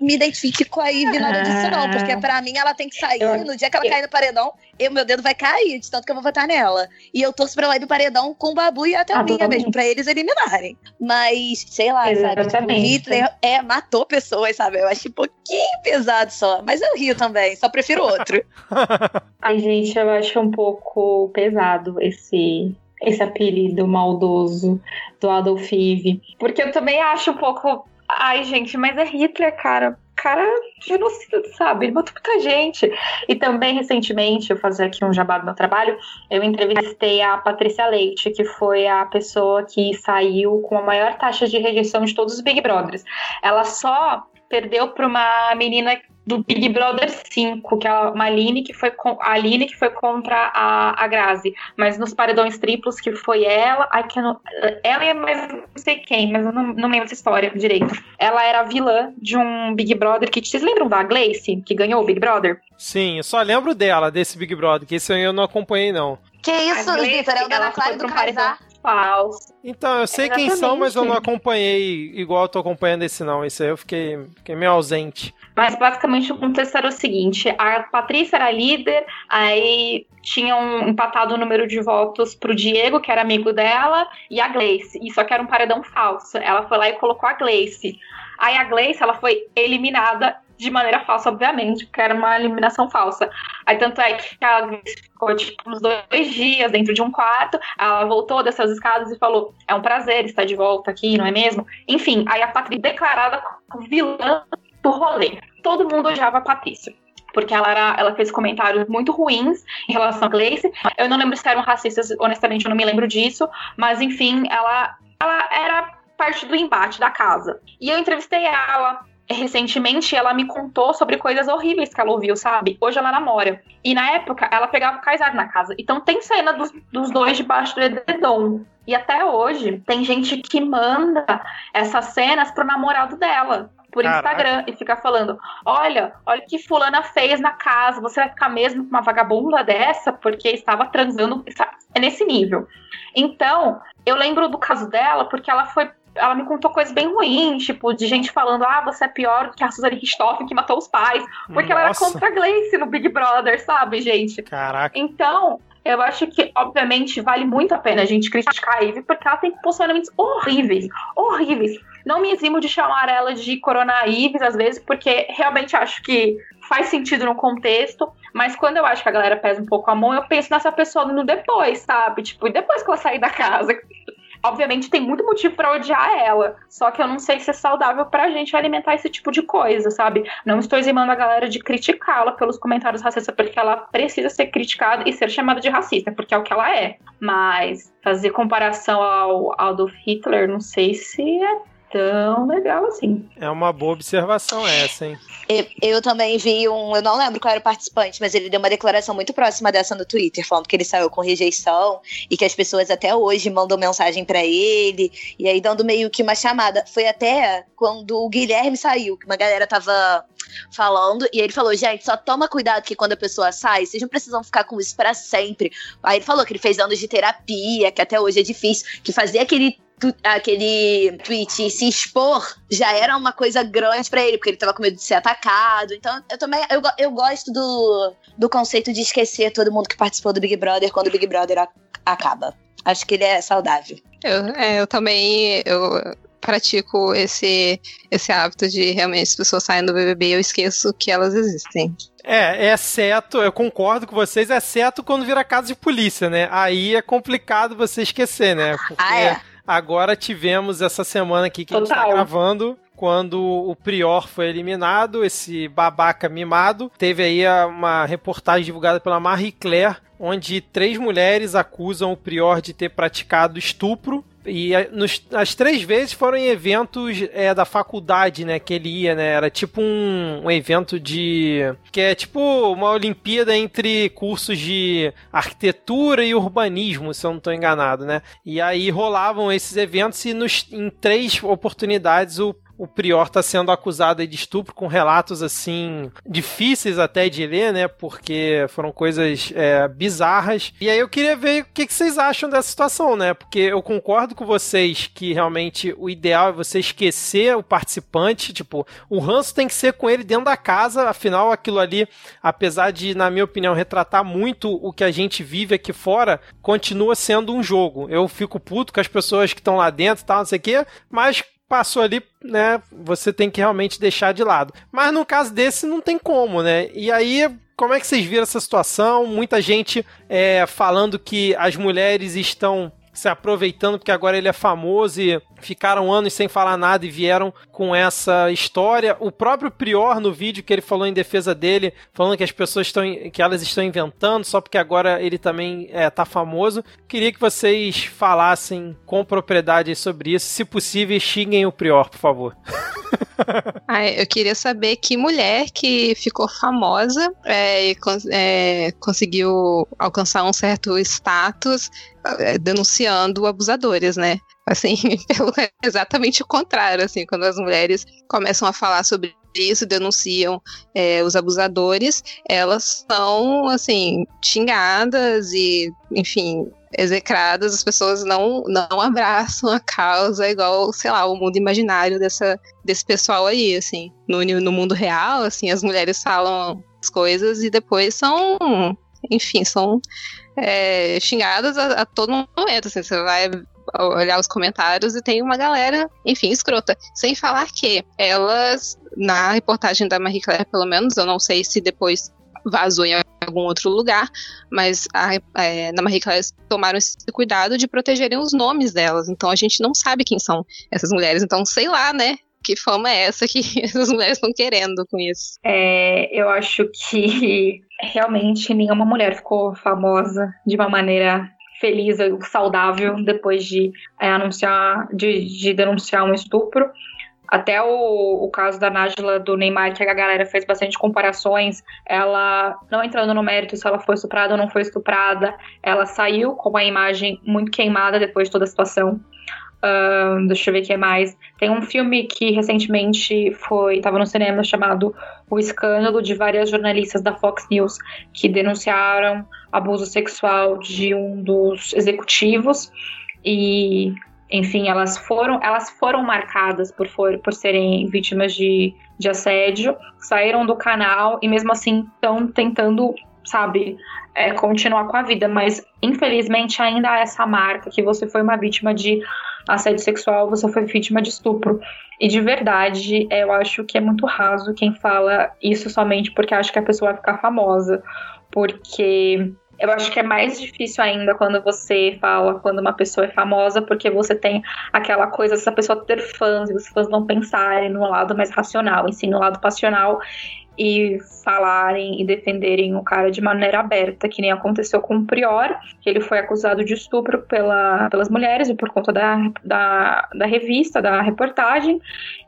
me identifique com a Ivy nada disso, não. Porque ah. pra mim ela tem que sair. Eu, no dia que ela cair no paredão, eu, meu dedo vai cair, de tanto que eu vou votar nela. E eu torço pra ela ir do paredão com o Babu e até a minha mesmo, pra eles eliminarem. Mas, sei lá, Exatamente. sabe? O Hitler é, matou pessoas, sabe? Eu acho um pouquinho pesado só. Mas eu rio também, só prefiro outro. Ai, gente, eu acho um pouco pesado esse esse apelido maldoso do Adolf Eve. Porque eu também acho um pouco. Ai, gente, mas é Hitler, cara. Cara, genocida, sabe? Ele matou muita gente. E também, recentemente, eu fazer aqui um jabá do meu trabalho, eu entrevistei a Patrícia Leite, que foi a pessoa que saiu com a maior taxa de rejeição de todos os Big Brothers. Ela só perdeu para uma menina do Big Brother 5, que é a Aline que foi com, a Aline que foi contra a, a Grazi, mas nos paredões triplos que foi ela, ai, que não, ela é mais não sei quem, mas eu não, não lembro essa história direito. Ela era vilã de um Big Brother que vocês lembram da Gleice, que ganhou o Big Brother? Sim, eu só lembro dela, desse Big Brother, que esse eu não acompanhei não. Que isso, Vitor, é o da Clara do Casar. Falso. Então, eu sei Exatamente. quem são, mas eu não acompanhei igual eu tô acompanhando esse não. Esse aí eu fiquei, fiquei meio ausente. Mas basicamente o contexto era o seguinte: a Patrícia era líder, aí tinham empatado o número de votos pro Diego, que era amigo dela, e a Gleice. E só que era um paredão falso. Ela foi lá e colocou a Gleice. Aí a Gleice, ela foi eliminada de maneira falsa, obviamente, porque era uma eliminação falsa. Aí tanto é que ela ficou tipo uns dois dias dentro de um quarto, ela voltou dessas escadas e falou: é um prazer estar de volta aqui, não é mesmo? Enfim, aí a Patrícia declarada vilã do rolê. Todo mundo odiava a Patrícia porque ela, era, ela fez comentários muito ruins em relação a Gleice. Eu não lembro se eram racistas, honestamente, eu não me lembro disso, mas enfim, ela, ela era parte do embate da casa. E eu entrevistei ela. Recentemente, ela me contou sobre coisas horríveis que ela ouviu, sabe? Hoje ela namora. E na época, ela pegava o Kaysar na casa. Então tem cena dos, dos dois debaixo do edredom. E até hoje, tem gente que manda essas cenas pro namorado dela por Caraca. Instagram e ficar falando: olha, olha o que fulana fez na casa, você vai ficar mesmo com uma vagabunda dessa porque estava transando. É nesse nível. Então, eu lembro do caso dela porque ela foi. Ela me contou coisas bem ruins, tipo, de gente falando, ah, você é pior do que a Suzane Richthofen que matou os pais. Porque Nossa. ela era contra a Gleice no Big Brother, sabe, gente? Caraca. Então, eu acho que, obviamente, vale muito a pena a gente criticar a Ivy, porque ela tem posicionamentos horríveis, horríveis. Não me eximo de chamar ela de Corona Ives, às vezes, porque realmente acho que faz sentido no contexto, mas quando eu acho que a galera pesa um pouco a mão, eu penso nessa pessoa no depois, sabe? Tipo, depois que ela sair da casa obviamente tem muito motivo para odiar ela. Só que eu não sei se é saudável pra gente alimentar esse tipo de coisa, sabe? Não estou eximando a galera de criticá-la pelos comentários racistas, porque ela precisa ser criticada e ser chamada de racista, porque é o que ela é. Mas fazer comparação ao Adolf Hitler, não sei se é tão legal assim. É uma boa observação essa, hein? Eu, eu, também vi um, eu não lembro qual era o participante, mas ele deu uma declaração muito próxima dessa no Twitter, falando que ele saiu com rejeição e que as pessoas até hoje mandam mensagem para ele, e aí dando meio que uma chamada. Foi até quando o Guilherme saiu, que uma galera tava falando, e ele falou: gente, só toma cuidado que quando a pessoa sai, vocês não precisam ficar com isso pra sempre. Aí ele falou que ele fez anos de terapia, que até hoje é difícil, que fazer aquele aquele tweet se expor já era uma coisa grande para ele, porque ele tava com medo de ser atacado. Então, eu também eu, eu gosto do, do conceito de esquecer todo mundo que participou do Big Brother quando o Big Brother a, acaba. Acho que ele é saudável. Eu, é, eu também eu pratico esse, esse hábito de realmente as pessoas saem do BBB e eu esqueço que elas existem. É, exceto, eu concordo com vocês, exceto quando vira caso de polícia, né? Aí é complicado você esquecer, né? Porque ah, é? Agora tivemos essa semana aqui que Total. a gente tá gravando quando o Prior foi eliminado, esse babaca mimado. Teve aí uma reportagem divulgada pela Marie Claire, onde três mulheres acusam o Prior de ter praticado estupro e nos, as três vezes foram em eventos é, da faculdade, né? Que ele ia, né? Era tipo um, um evento de. que é tipo uma Olimpíada entre cursos de arquitetura e urbanismo, se eu não estou enganado, né? E aí rolavam esses eventos e nos, em três oportunidades o o Prior está sendo acusado de estupro com relatos assim difíceis até de ler, né? Porque foram coisas é, bizarras. E aí eu queria ver o que, que, vocês acham dessa situação, né? Porque eu concordo com vocês que realmente o ideal é você esquecer o participante. Tipo, o ranço tem que ser com ele dentro da casa. Afinal, aquilo ali, apesar de, na minha opinião, retratar muito o que a gente vive aqui fora, continua sendo um jogo. Eu fico puto com as pessoas que estão lá dentro e tal, não sei o quê, mas passou ali, né? Você tem que realmente deixar de lado. Mas no caso desse, não tem como, né? E aí, como é que vocês viram essa situação? Muita gente é, falando que as mulheres estão se aproveitando porque agora ele é famoso e ficaram anos sem falar nada e vieram com essa história. O próprio Prior no vídeo que ele falou em defesa dele, falando que as pessoas estão que elas estão inventando só porque agora ele também é, tá famoso. Queria que vocês falassem com propriedade sobre isso, se possível, xinguem o Prior, por favor. ah, eu queria saber que mulher que ficou famosa é, e é, conseguiu alcançar um certo status é, denunciando abusadores, né? Assim, pelo, exatamente o contrário, assim, quando as mulheres começam a falar sobre isso, denunciam é, os abusadores, elas são, assim, xingadas e, enfim, execradas, as pessoas não, não abraçam a causa igual, sei lá, o mundo imaginário dessa, desse pessoal aí, assim. No, no mundo real, assim, as mulheres falam as coisas e depois são, enfim, são é, xingadas a, a, todo momento, assim, você vai olhar os comentários e tem uma galera, enfim, escrota. Sem falar que elas, na reportagem da Marie Claire, pelo menos, eu não sei se depois vazou em algum outro lugar, mas a, é, na Marie Claire tomaram esse cuidado de protegerem os nomes delas. Então a gente não sabe quem são essas mulheres. Então, sei lá, né? Que fama é essa que essas mulheres estão querendo com isso? É, eu acho que realmente nenhuma mulher ficou famosa de uma maneira feliz e saudável depois de é, anunciar, de, de denunciar um estupro. Até o, o caso da Nájila do Neymar, que a galera fez bastante comparações, ela, não entrando no mérito se ela foi estuprada ou não foi estuprada, ela saiu com uma imagem muito queimada depois de toda a situação. Deixa eu ver o que mais. Tem um filme que recentemente foi estava no cinema chamado O Escândalo de várias jornalistas da Fox News que denunciaram abuso sexual de um dos executivos e enfim, elas foram, elas foram marcadas por, for, por serem vítimas de, de assédio, saíram do canal e mesmo assim estão tentando, sabe, é, continuar com a vida. Mas infelizmente ainda há essa marca que você foi uma vítima de assédio sexual, você foi vítima de estupro. E de verdade, eu acho que é muito raso quem fala isso somente porque acha que a pessoa vai ficar famosa. Porque eu acho que é mais difícil ainda quando você fala quando uma pessoa é famosa, porque você tem aquela coisa dessa pessoa ter fãs e os fãs não pensarem no lado mais racional, e sim no lado passional e falarem e defenderem o cara de maneira aberta, que nem aconteceu com o Prior, que ele foi acusado de estupro pela, pelas mulheres e por conta da, da, da revista, da reportagem,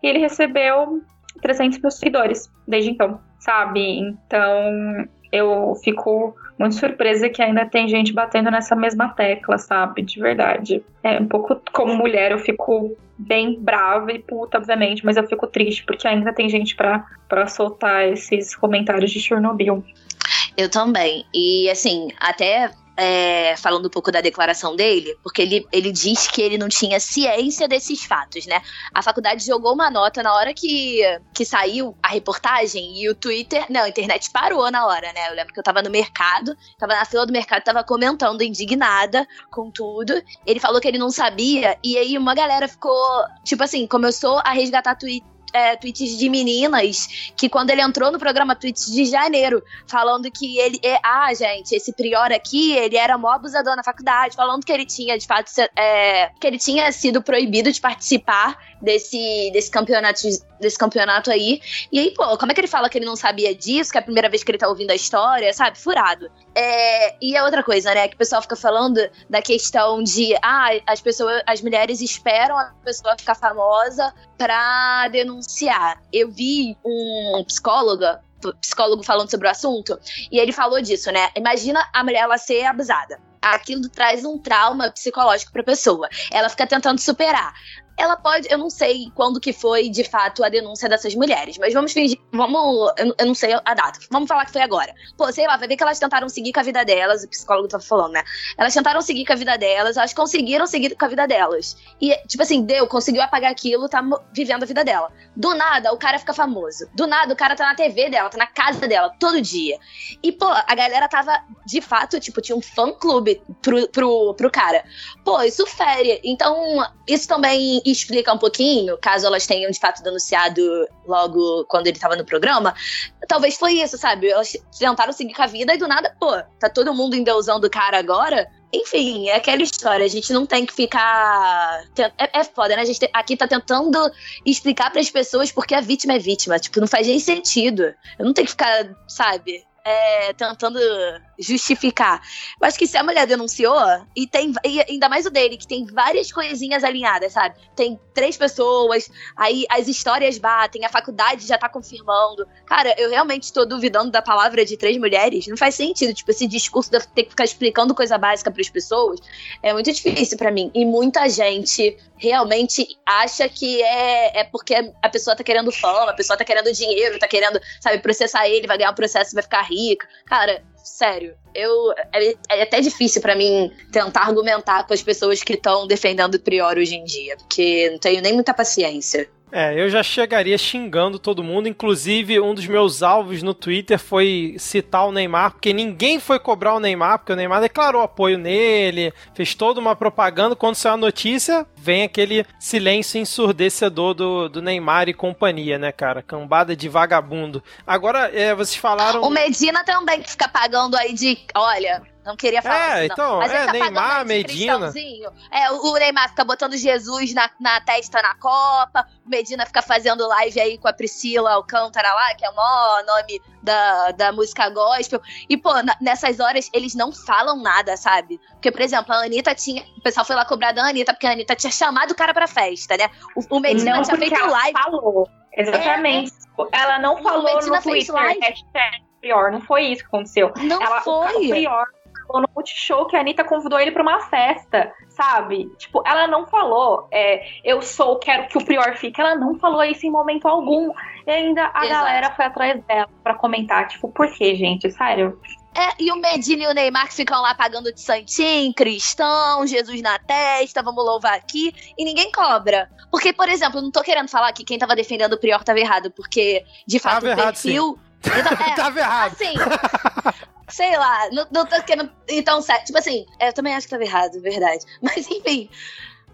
e ele recebeu 300 mil seguidores desde então, sabe? Então eu fico muito surpresa que ainda tem gente batendo nessa mesma tecla, sabe? De verdade. É um pouco como mulher, eu fico bem brava e puta, obviamente, mas eu fico triste porque ainda tem gente para soltar esses comentários de Chernobyl. Eu também. E assim, até é, falando um pouco da declaração dele, porque ele, ele diz que ele não tinha ciência desses fatos, né? A faculdade jogou uma nota na hora que, que saiu a reportagem e o Twitter. Não, a internet parou na hora, né? Eu lembro que eu tava no mercado, tava na fila do mercado, tava comentando, indignada com tudo. Ele falou que ele não sabia, e aí uma galera ficou, tipo assim, começou a resgatar Twitter é, tweets de meninas que quando ele entrou no programa Tweets de Janeiro, falando que ele. É, ah, gente, esse prior aqui, ele era mó abusador na faculdade, falando que ele tinha, de fato, é, que ele tinha sido proibido de participar desse, desse campeonato desse campeonato aí. E aí, pô, como é que ele fala que ele não sabia disso, que é a primeira vez que ele tá ouvindo a história, sabe? Furado. É, e a outra coisa, né, que o pessoal fica falando da questão de, ah, as pessoas, as mulheres esperam a pessoa ficar famosa pra denunciar. Eu vi um psicólogo psicólogo falando sobre o assunto, e ele falou disso, né? Imagina a mulher ela ser abusada aquilo traz um trauma psicológico para a pessoa. Ela fica tentando superar ela pode, eu não sei quando que foi de fato a denúncia dessas mulheres, mas vamos fingir, vamos, eu, não sei a data, vamos falar que foi agora. Pô, sei lá, vai ver que elas tentaram seguir com a vida delas, o psicólogo tava falando, né? Elas tentaram seguir com a vida delas, elas conseguiram seguir com a vida delas. E, tipo assim, deu, conseguiu apagar aquilo, tá vivendo a vida dela. Do nada, o cara fica famoso. Do nada, o cara tá na TV dela, tá na casa dela, todo dia. E, pô, a galera tava, de fato, tipo, tinha um fã-clube pro, pro, pro cara. Pô, isso fere. Então, isso também explica um pouquinho, caso elas tenham de fato denunciado logo quando ele tava no programa, talvez foi isso, sabe? Elas tentaram seguir com a vida e do nada, pô, tá todo mundo endeusando o cara agora. Enfim, é aquela história. A gente não tem que ficar. É, é foda, né? A gente aqui tá tentando explicar para as pessoas porque a vítima é vítima. Tipo, não faz nem sentido. Eu não tenho que ficar, sabe? é, tentando justificar. Eu acho que se a mulher denunciou, e tem e ainda mais o dele, que tem várias coisinhas alinhadas, sabe? Tem três pessoas, aí as histórias batem, a faculdade já tá confirmando. Cara, eu realmente tô duvidando da palavra de três mulheres. Não faz sentido, tipo, esse discurso de ter que ficar explicando coisa básica para as pessoas é muito difícil para mim. E muita gente realmente acha que é, é porque a pessoa tá querendo fama, a pessoa tá querendo dinheiro, tá querendo, sabe, processar ele, vai ganhar um processo vai ficar rica. Cara, sério, eu é, é até difícil para mim tentar argumentar com as pessoas que estão defendendo o Prior hoje em dia, porque não tenho nem muita paciência. É, eu já chegaria xingando todo mundo. Inclusive, um dos meus alvos no Twitter foi citar o Neymar, porque ninguém foi cobrar o Neymar, porque o Neymar declarou apoio nele, fez toda uma propaganda. Quando saiu a notícia, vem aquele silêncio ensurdecedor do, do Neymar e companhia, né, cara? Cambada de vagabundo. Agora, é, vocês falaram. O Medina também que fica pagando aí de. Olha, não queria falar é, isso, então, Mas é, tá Neymar, Medina. É, o Neymar fica botando Jesus na, na testa na Copa, o Medina fica fazendo live aí com a Priscila Alcântara lá, que é o maior nome da, da música gospel. E, pô, nessas horas eles não falam nada, sabe? Porque, por exemplo, a Anitta tinha. O pessoal foi lá cobrar da Anitta, porque a Anitta tinha chamado o cara pra festa, né? O, o Medina não, tinha feito live. Falou. Exatamente. É, ela não falou no Twitter, hashtag pior. Não foi isso que aconteceu. Não ela, foi. O pior falou no Multishow que a Anitta convidou ele pra uma festa, sabe? Tipo, ela não falou, é, eu sou, quero que o Prior fique. Ela não falou isso em momento algum. E ainda a Exato. galera foi atrás dela pra comentar, tipo, por que, gente? Sério? É, e o Medina e o Neymar que ficam lá pagando de santinho, cristão, Jesus na testa, vamos louvar aqui, e ninguém cobra. Porque, por exemplo, eu não tô querendo falar que quem tava defendendo o Prior tava errado, porque, de fato, tava o perfil. Errado, é, tava errado. Assim, sei lá, não, não tô querendo. Então, tipo assim, eu também acho que tava errado, verdade. Mas enfim,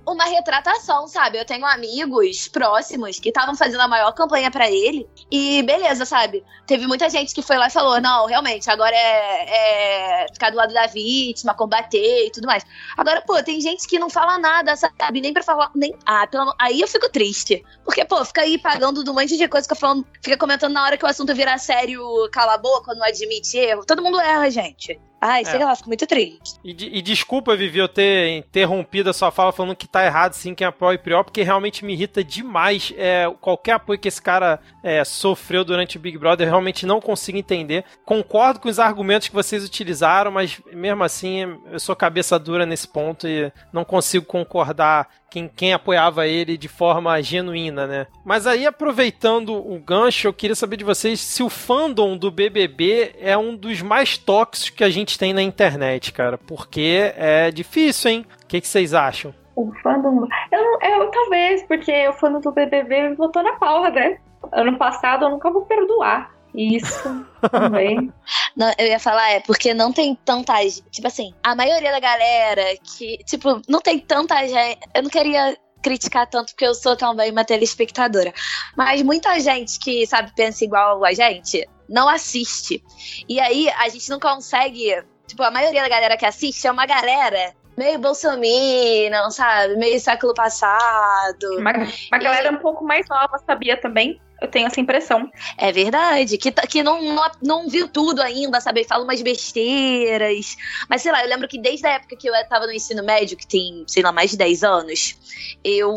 uma retratação, sabe? Eu tenho amigos próximos que estavam fazendo a maior campanha para ele e beleza, sabe? Teve muita gente que foi lá e falou: não, realmente, agora é, é, ficar do lado da vítima, combater e tudo mais. Agora, pô, tem gente que não fala nada, sabe? Nem pra falar. Nem, ah, pelo, aí eu fico triste. Porque, pô, fica aí pagando um monte de coisa, fica, fica comentando na hora que o assunto virar sério, cala a boca, não admite erro. Todo mundo erra, gente. Ai, sei é. lá, fico muito triste. E, e, desculpa, Vivi, eu ter interrompido a sua fala falando que tá errado sim quem apoia o Prior, porque realmente me irrita demais é, qualquer apoio que esse cara é, sofreu durante o Big Brother, eu realmente não consigo entender. Concordo com os argumentos que vocês utilizaram, mas mesmo assim eu sou cabeça dura nesse ponto e não consigo concordar quem, quem apoiava ele de forma genuína, né? Mas aí, aproveitando o gancho, eu queria saber de vocês se o fandom do BBB é um dos mais tóxicos que a gente tem na internet, cara. Porque é difícil, hein? O que, que vocês acham? O fandom. Eu, eu talvez, porque o fandom do BBB votou na pau, né? Ano passado eu nunca vou perdoar. Isso também. Não, eu ia falar, é porque não tem tantas. Tipo assim, a maioria da galera que. Tipo, não tem tanta gente. Eu não queria criticar tanto porque eu sou também uma telespectadora. Mas muita gente que, sabe, pensa igual a gente, não assiste. E aí a gente não consegue. Tipo, a maioria da galera que assiste é uma galera meio bolsominion, sabe? Meio século passado. Uma, uma galera um pouco mais nova, sabia também? Eu tenho essa impressão. É verdade, que, tá, que não, não, não viu tudo ainda, sabe? Fala umas besteiras. Mas sei lá, eu lembro que desde a época que eu tava no ensino médio, que tem, sei lá, mais de 10 anos, eu,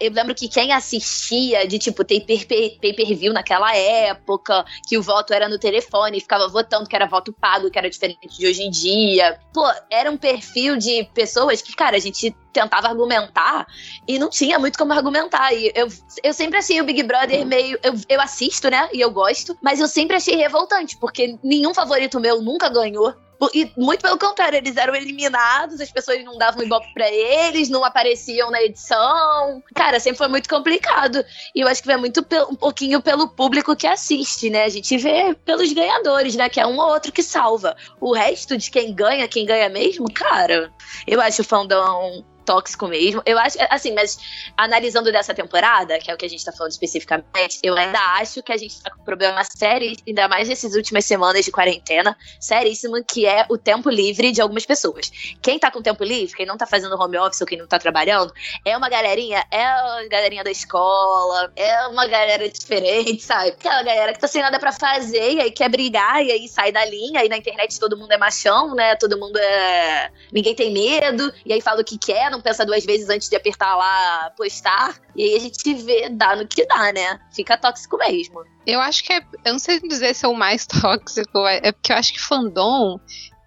eu lembro que quem assistia de tipo ter pay-per-view naquela época, que o voto era no telefone, ficava votando que era voto pago, que era diferente de hoje em dia. Pô, era um perfil de pessoas que, cara, a gente tentava argumentar e não tinha muito como argumentar. E eu, eu sempre achei o Big Brother meio. Eu, eu assisto, né? E eu gosto, mas eu sempre achei revoltante, porque nenhum favorito meu nunca ganhou. E muito pelo contrário, eles eram eliminados, as pessoas não davam ibope pra eles, não apareciam na edição. Cara, sempre foi muito complicado. E eu acho que vai muito um pouquinho pelo público que assiste, né? A gente vê pelos ganhadores, né? Que é um ou outro que salva. O resto de quem ganha, quem ganha mesmo, cara, eu acho o fandom tóxico mesmo. Eu acho, assim, mas analisando dessa temporada, que é o que a gente tá falando especificamente, eu ainda acho que a gente tá com um problema sério, ainda mais nessas últimas semanas de quarentena, seríssimo, que é o tempo livre de algumas pessoas. Quem tá com tempo livre, quem não tá fazendo home office ou quem não tá trabalhando, é uma galerinha, é a galerinha da escola, é uma galera diferente, sabe? Aquela galera que tá sem nada pra fazer e aí quer brigar e aí sai da linha, e na internet todo mundo é machão, né? Todo mundo é. Ninguém tem medo, e aí fala o que quer, não não pensa duas vezes antes de apertar lá postar. E aí a gente vê, dá no que dá, né? Fica tóxico mesmo. Eu acho que é. Eu não sei dizer se é o mais tóxico, é, é porque eu acho que fandom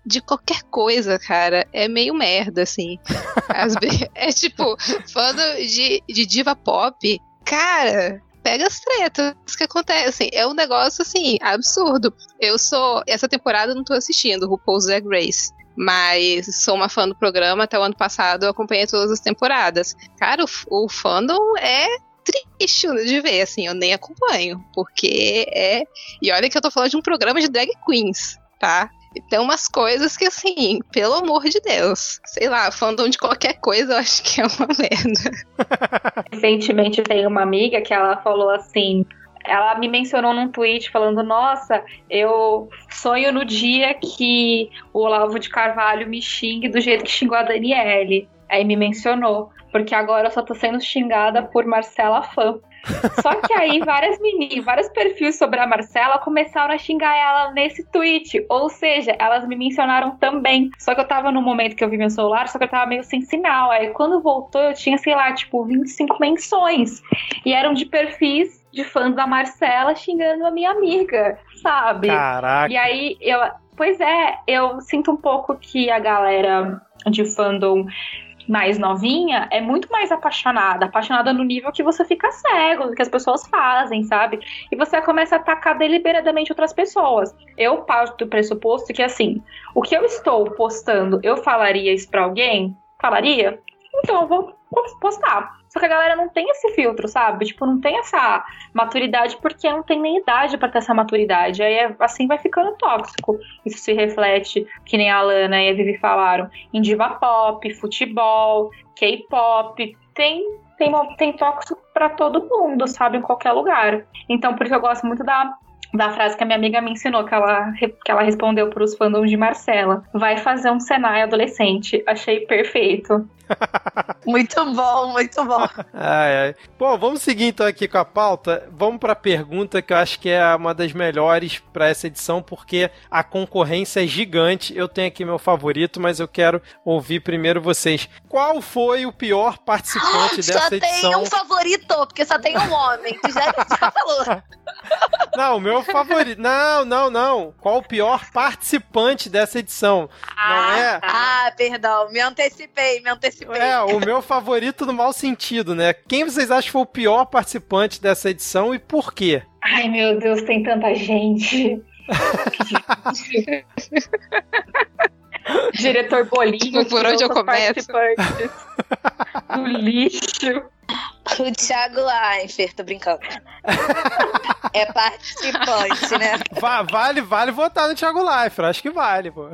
de qualquer coisa, cara, é meio merda, assim. é tipo, fandom de, de diva pop, cara, pega as tretas que acontecem. É um negócio, assim, absurdo. Eu sou. Essa temporada eu não tô assistindo, RuPaul's Drag Race. Mas sou uma fã do programa, até o ano passado eu acompanhei todas as temporadas. Cara, o, o fandom é triste de ver, assim, eu nem acompanho, porque é. E olha que eu tô falando de um programa de drag queens, tá? E tem umas coisas que, assim, pelo amor de Deus, sei lá, fandom de qualquer coisa eu acho que é uma merda. Recentemente tem uma amiga que ela falou assim: ela me mencionou num tweet falando: Nossa, eu sonho no dia que o Olavo de Carvalho me xingue do jeito que xingou a Daniele. Aí me mencionou, porque agora eu só tô sendo xingada por Marcela Fã. Só que aí várias meninas, vários perfis sobre a Marcela começaram a xingar ela nesse tweet. Ou seja, elas me mencionaram também. Só que eu tava no momento que eu vi meu celular, só que eu tava meio sem sinal. Aí quando voltou, eu tinha, sei lá, tipo, 25 menções. E eram de perfis de fãs da Marcela xingando a minha amiga, sabe? Caraca. E aí eu. Pois é, eu sinto um pouco que a galera de fandom mais novinha é muito mais apaixonada, apaixonada no nível que você fica cego do que as pessoas fazem, sabe? E você começa a atacar deliberadamente outras pessoas. Eu parto do pressuposto que assim, o que eu estou postando, eu falaria isso pra alguém? Falaria? Então eu vou postar. Só que a galera não tem esse filtro, sabe? Tipo, não tem essa maturidade porque não tem nem idade para ter essa maturidade. Aí é, assim vai ficando tóxico. Isso se reflete, que nem a Alana e a Vivi falaram, em diva pop, futebol, K-pop. Tem tem, tem tóxico para todo mundo, sabe? Em qualquer lugar. Então, por eu gosto muito da da frase que a minha amiga me ensinou, que ela, que ela respondeu para os fandoms de Marcela. Vai fazer um Senai adolescente. Achei perfeito. muito bom, muito bom. Ai, ai. Bom, vamos seguir então aqui com a pauta. Vamos para a pergunta que eu acho que é uma das melhores para essa edição, porque a concorrência é gigante. Eu tenho aqui meu favorito, mas eu quero ouvir primeiro vocês. Qual foi o pior participante dessa edição? Só tem um favorito, porque só tem um homem. Tu já, já falou. Não, o meu favorito. Não, não, não. Qual o pior participante dessa edição? não é? Ah, perdão, me antecipei, me antecipei. É, o meu favorito no mau sentido, né? Quem vocês acham que foi o pior participante dessa edição e por quê? Ai, meu Deus, tem tanta gente. Diretor Bolinho. Por onde eu começo? Do lixo. O Thiago Leifert, tô brincando. é participante, né? Va- vale, vale votar no Thiago Leifert. Acho que vale, pô.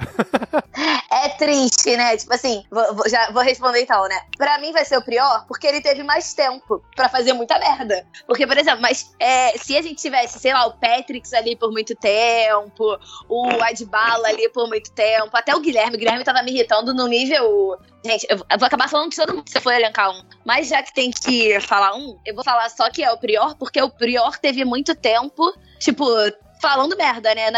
É triste, né? Tipo assim, vou, vou- já vou responder então, né? Pra mim vai ser o Prior porque ele teve mais tempo pra fazer muita merda. Porque, por exemplo, mas é, se a gente tivesse, sei lá, o Patrix ali por muito tempo, o Adbala ali por muito tempo, até o Guilherme, o Guilherme tava me irritando no nível. Gente, eu vou acabar falando de todo mundo se eu for elencar um. Mas já que tem que falar um, eu vou falar só que é o Prior, porque o Prior teve muito tempo, tipo, falando merda, né?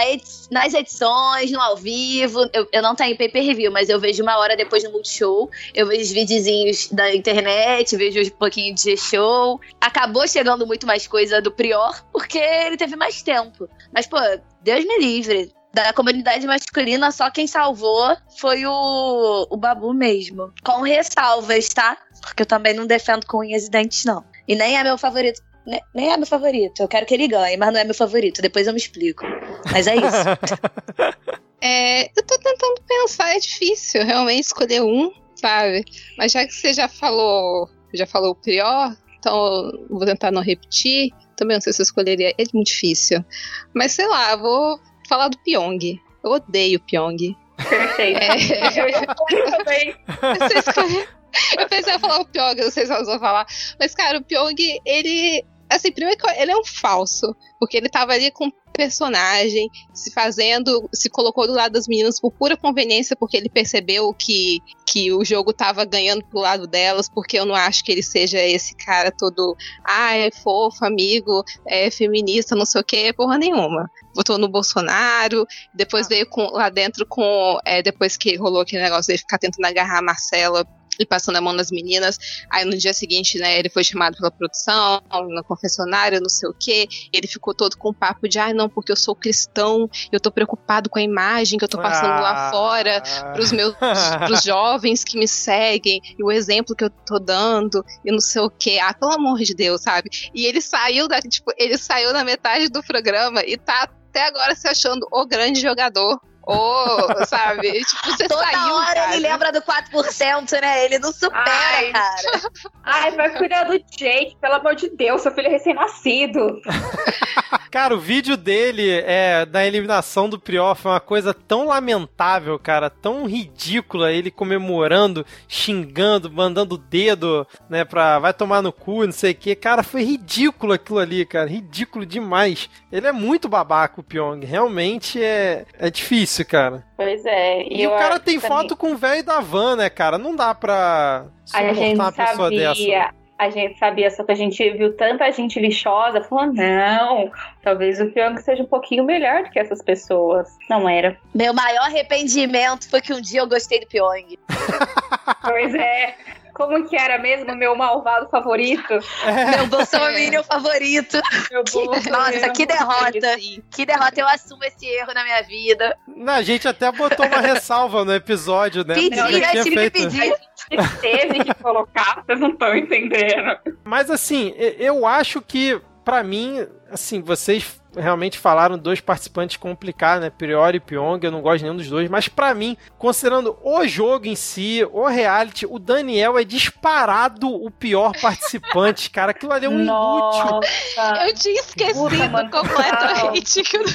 Nas edições, no ao vivo. Eu, eu não tenho pay per review, mas eu vejo uma hora depois no Multishow. Eu vejo os videozinhos da internet, vejo um pouquinho de G-Show. Acabou chegando muito mais coisa do Prior, porque ele teve mais tempo. Mas, pô, Deus me livre. Da comunidade masculina, só quem salvou foi o, o Babu mesmo. Com ressalvas, tá? Porque eu também não defendo com unhas e dentes, não. E nem é meu favorito. Ne- Nem é meu favorito. Eu quero que ele ganhe, mas não é meu favorito. Depois eu me explico. Mas é isso. É, eu tô tentando pensar, é difícil realmente escolher um, sabe? Mas já que você já falou, já falou o Prior, então vou tentar não repetir. Também não sei se eu escolheria, é muito difícil. Mas sei lá, vou falar do Pyong. Eu odeio o Pyong. Perfeito. É. Eu escolhi também. Você escolheu- Eu pensei em falar o Pyong, não sei se elas vão falar. Mas, cara, o Pyong, ele. Assim, primeiro que ele é um falso. Porque ele tava ali com personagem, se fazendo, se colocou do lado das meninas por pura conveniência, porque ele percebeu que, que o jogo tava ganhando pro lado delas, porque eu não acho que ele seja esse cara todo, ah, é fofo, amigo, é feminista, não sei o que, porra nenhuma. Votou no Bolsonaro, depois veio com, lá dentro com, é, depois que rolou aquele negócio de ficar tentando agarrar a Marcela e passando a mão nas meninas. Aí no dia seguinte, né, ele foi chamado pela produção, no confessionário, não sei o quê. Ele ficou todo com o papo de, ai, não, porque eu sou cristão, eu tô preocupado com a imagem que eu tô passando lá Ah. fora pros meus pros jovens que me seguem e o exemplo que eu tô dando e não sei o que. Ah, pelo amor de Deus, sabe? E ele saiu da, tipo, ele saiu na metade do programa e tá até agora se achando o grande jogador. Ou, sabe? Tipo, você Toda saiu, hora cara. ele lembra do 4%, né? Ele não supera, Ai. cara. Ai, vai cuidar do Jake, pelo amor de Deus, seu filho é recém-nascido. Cara, o vídeo dele é, da eliminação do Prior foi uma coisa tão lamentável, cara, tão ridícula, ele comemorando, xingando, mandando o dedo, né, pra vai tomar no cu, não sei o que. Cara, foi ridículo aquilo ali, cara, ridículo demais. Ele é muito babaca, o Pyong, realmente é, é difícil, cara. Pois é. E, eu o cara tem também- foto com o velho da van, né, cara, não dá pra A suportar gente uma pessoa dessa. A gente sabia, só que a gente viu tanta gente lixosa, falou, não, talvez o Pyong seja um pouquinho melhor do que essas pessoas. Não era. Meu maior arrependimento foi que um dia eu gostei do Pyong. Pois é. Como que era mesmo meu malvado favorito? Meu Bolsonaro favorito. Meu Nossa, que derrota. Que derrota. Eu assumo esse erro na minha vida. Não, a gente até botou uma ressalva no episódio, né? Pedi, né? tinha Tive feito- que pedir. Teve que colocar, vocês não estão entendendo. Mas assim, eu acho que, pra mim, assim, vocês realmente falaram dois participantes complicados, né? Priori e Pyong, eu não gosto de nenhum dos dois, mas pra mim, considerando o jogo em si, o reality, o Daniel é disparado o pior participante, cara. Aquilo ali é um inútil. Nossa. Eu tinha esquecido Puta, completamente. que eu-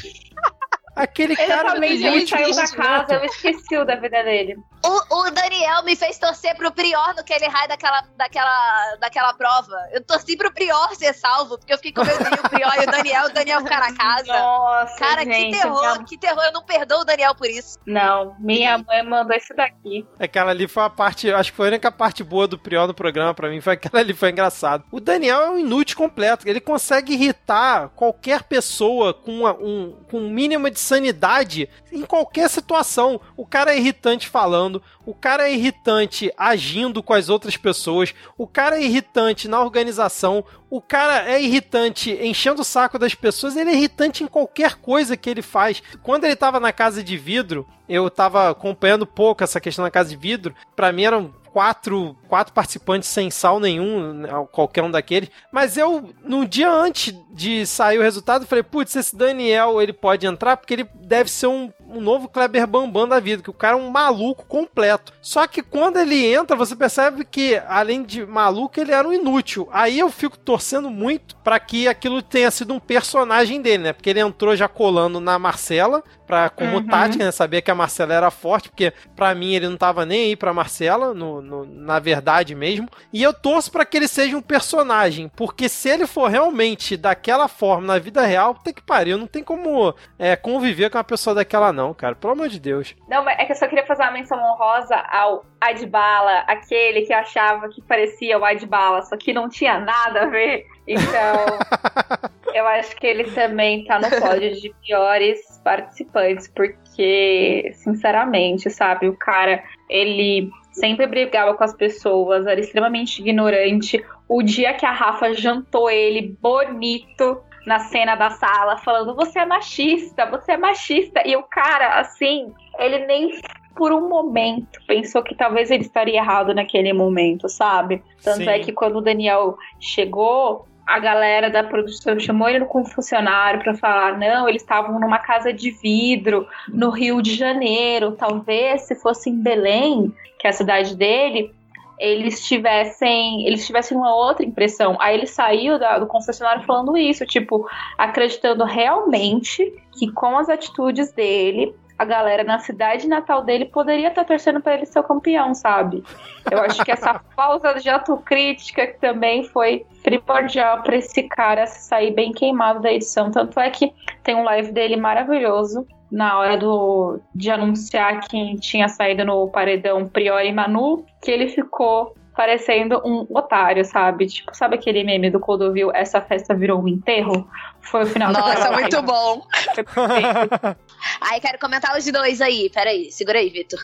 Aquele cara Exatamente, ele saiu da casa, eu esqueci o da vida dele. O, o Daniel me fez torcer pro Prior no que ele raio daquela, daquela, daquela prova. Eu torci pro Prior ser salvo, porque eu fiquei com medo de o Prior e o Daniel, o Daniel ficar na casa. Nossa, Cara, gente, que terror, minha- que terror. Eu não perdoo o Daniel por isso. Não, minha mãe mandou isso daqui. Aquela ali foi a parte, acho que foi a única parte boa do Prior no programa pra mim, foi aquela ali, foi engraçado. O Daniel é um inútil completo, ele consegue irritar qualquer pessoa com uma- um, com um mínimo de sanidade em qualquer situação. O cara é irritante falando, o cara é irritante agindo com as outras pessoas, o cara é irritante na organização, o cara é irritante enchendo o saco das pessoas, ele é irritante em qualquer coisa que ele faz. Quando ele tava na casa de vidro, eu tava acompanhando pouco essa questão da casa de vidro, para mim eram quatro, quatro participantes sem sal nenhum, né, qualquer um daqueles. Mas eu, no dia antes de sair o resultado, falei, putz, esse Daniel, ele pode entrar porque ele deve ser um, um novo Kleber Bambam da vida, que o cara é um maluco completo. Só que quando ele entra, você percebe que, além de maluco, ele era um inútil. Aí eu fico torcendo muito para que aquilo tenha sido um personagem dele, né? Porque ele entrou já colando na Marcela, pra, como uhum. tática, né? Sabia que a Marcela era forte, porque para mim ele não tava nem aí pra Marcela, no, no, na verdade mesmo. E eu torço para que ele seja um personagem, porque se ele for realmente daquela forma na vida real, tem que pariu, não tem como é, conviver com uma pessoa daquela não, cara, pelo amor de Deus. Não, é que eu só queria fazer uma menção honrosa ao Adbala, aquele que achava que parecia o Adbala, só que não tinha nada a ver. Então, eu acho que ele também tá no pódio de piores participantes, porque, sinceramente, sabe, o cara, ele sempre brigava com as pessoas, era extremamente ignorante. O dia que a Rafa jantou ele bonito na cena da sala, falando: Você é machista, você é machista. E o cara, assim, ele nem por um momento pensou que talvez ele estaria errado naquele momento, sabe? Tanto é Sim. é que quando o Daniel chegou, a galera da produção chamou ele como funcionário para falar: não, eles estavam numa casa de vidro no Rio de Janeiro. Talvez se fosse em Belém, que é a cidade dele, eles tivessem eles tivessem uma outra impressão. Aí ele saiu da, do confessionário falando isso, tipo, acreditando realmente que com as atitudes dele a galera na cidade natal dele poderia estar tá torcendo para ele ser o campeão, sabe? Eu acho que essa falta de autocrítica também foi primordial para esse cara sair bem queimado da edição. Tanto é que tem um live dele maravilhoso na hora do, de anunciar quem tinha saído no paredão Priori Manu, que ele ficou parecendo um otário, sabe? Tipo, sabe aquele meme do Clodovil, essa festa virou um enterro? Foi o final Nossa, muito bom! Aí quero comentar os dois aí. Peraí, segura aí, Vitor.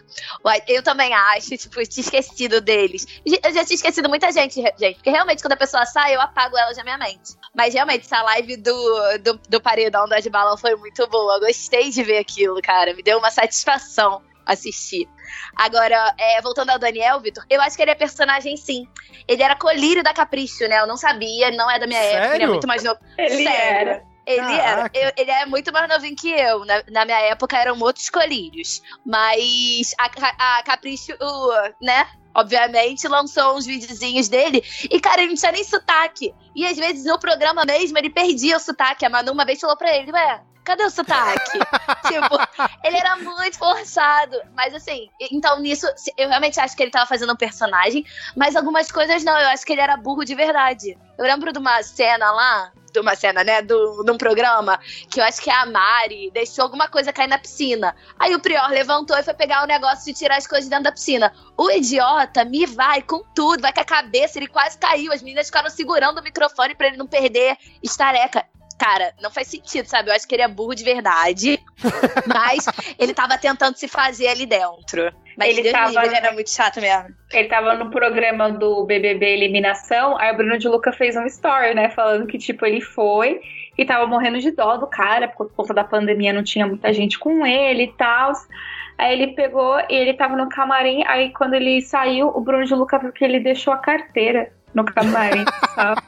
Eu também acho, tipo, tinha esquecido deles. Eu já tinha esquecido muita gente, gente. Porque realmente, quando a pessoa sai, eu apago ela da minha mente. Mas realmente, essa live do, do, do paredão das balas foi muito boa. Eu gostei de ver aquilo, cara. Me deu uma satisfação assistir. Agora, é, voltando ao Daniel, Vitor, eu acho que ele é personagem sim. Ele era colírio da Capricho, né? Eu não sabia, não é da minha Sério? época, ele é muito mais novo. Ele Sério. era. Ele era. Eu, ele é muito mais novinho que eu. Na, na, minha época eram outros colírios. Mas a, a Capricho, né? Obviamente, lançou uns videozinhos dele. E, cara, ele não tinha nem sotaque. E às vezes no programa mesmo ele perdia o sotaque. A Manu uma vez falou pra ele: Ué, cadê o sotaque? tipo, ele era muito forçado. Mas assim, então nisso, eu realmente acho que ele tava fazendo um personagem, mas algumas coisas não, eu acho que ele era burro de verdade. Eu lembro de uma cena lá, de uma cena, né, do, de um programa, que eu acho que a Mari deixou alguma coisa cair na piscina. Aí o Prior levantou e foi pegar o negócio e tirar as coisas dentro da piscina. O idiota me vai com tudo, vai com a cabeça, ele quase caiu. As meninas ficaram segurando o microfone para ele não perder estareca cara, não faz sentido, sabe? Eu acho que ele é burro de verdade, mas ele tava tentando se fazer ali dentro. Mas ele, tava, ele era muito chato mesmo. Ele tava no programa do BBB Eliminação, aí o Bruno de Luca fez um story, né, falando que, tipo, ele foi e tava morrendo de dó do cara, por conta da pandemia não tinha muita gente com ele e tal. Aí ele pegou e ele tava no camarim, aí quando ele saiu, o Bruno de Luca viu que ele deixou a carteira no camarim, sabe?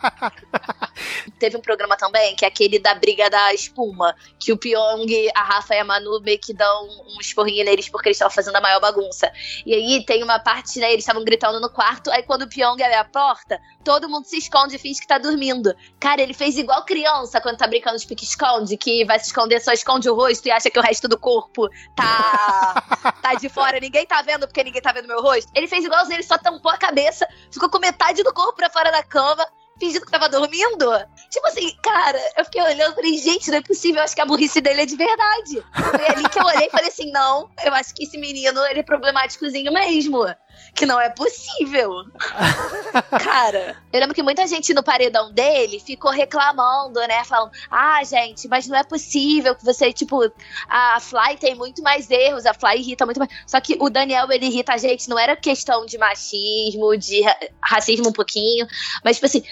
Teve um programa também, que é aquele da briga da espuma, que o Pyong, a Rafa e a Manu meio que dão um esporrinho neles porque eles estavam fazendo a maior bagunça. E aí tem uma parte, né, eles estavam gritando no quarto, aí quando o Pyong abre a porta, todo mundo se esconde e finge que tá dormindo. Cara, ele fez igual criança quando tá brincando de pique-esconde, que vai se esconder, só esconde o rosto e acha que o resto do corpo tá, tá de fora, ninguém tá vendo porque ninguém tá vendo meu rosto. Ele fez igualzinho, ele só tampou a cabeça, ficou com metade do corpo pra fora da cama, fingindo que tava dormindo. Tipo assim, cara, eu fiquei olhando e falei, gente, não é possível, eu acho que a burrice dele é de verdade. Foi ali que eu olhei e falei assim, não, eu acho que esse menino, ele é problemáticozinho mesmo. que não é possível. Cara, eu lembro que muita gente no paredão dele ficou reclamando, né? Falando, ah, gente, mas não é possível que você, tipo, a Fly tem muito mais erros, a Fly irrita muito mais. Só que o Daniel, ele irrita a gente, não era questão de machismo, de racismo um pouquinho, mas, tipo assim,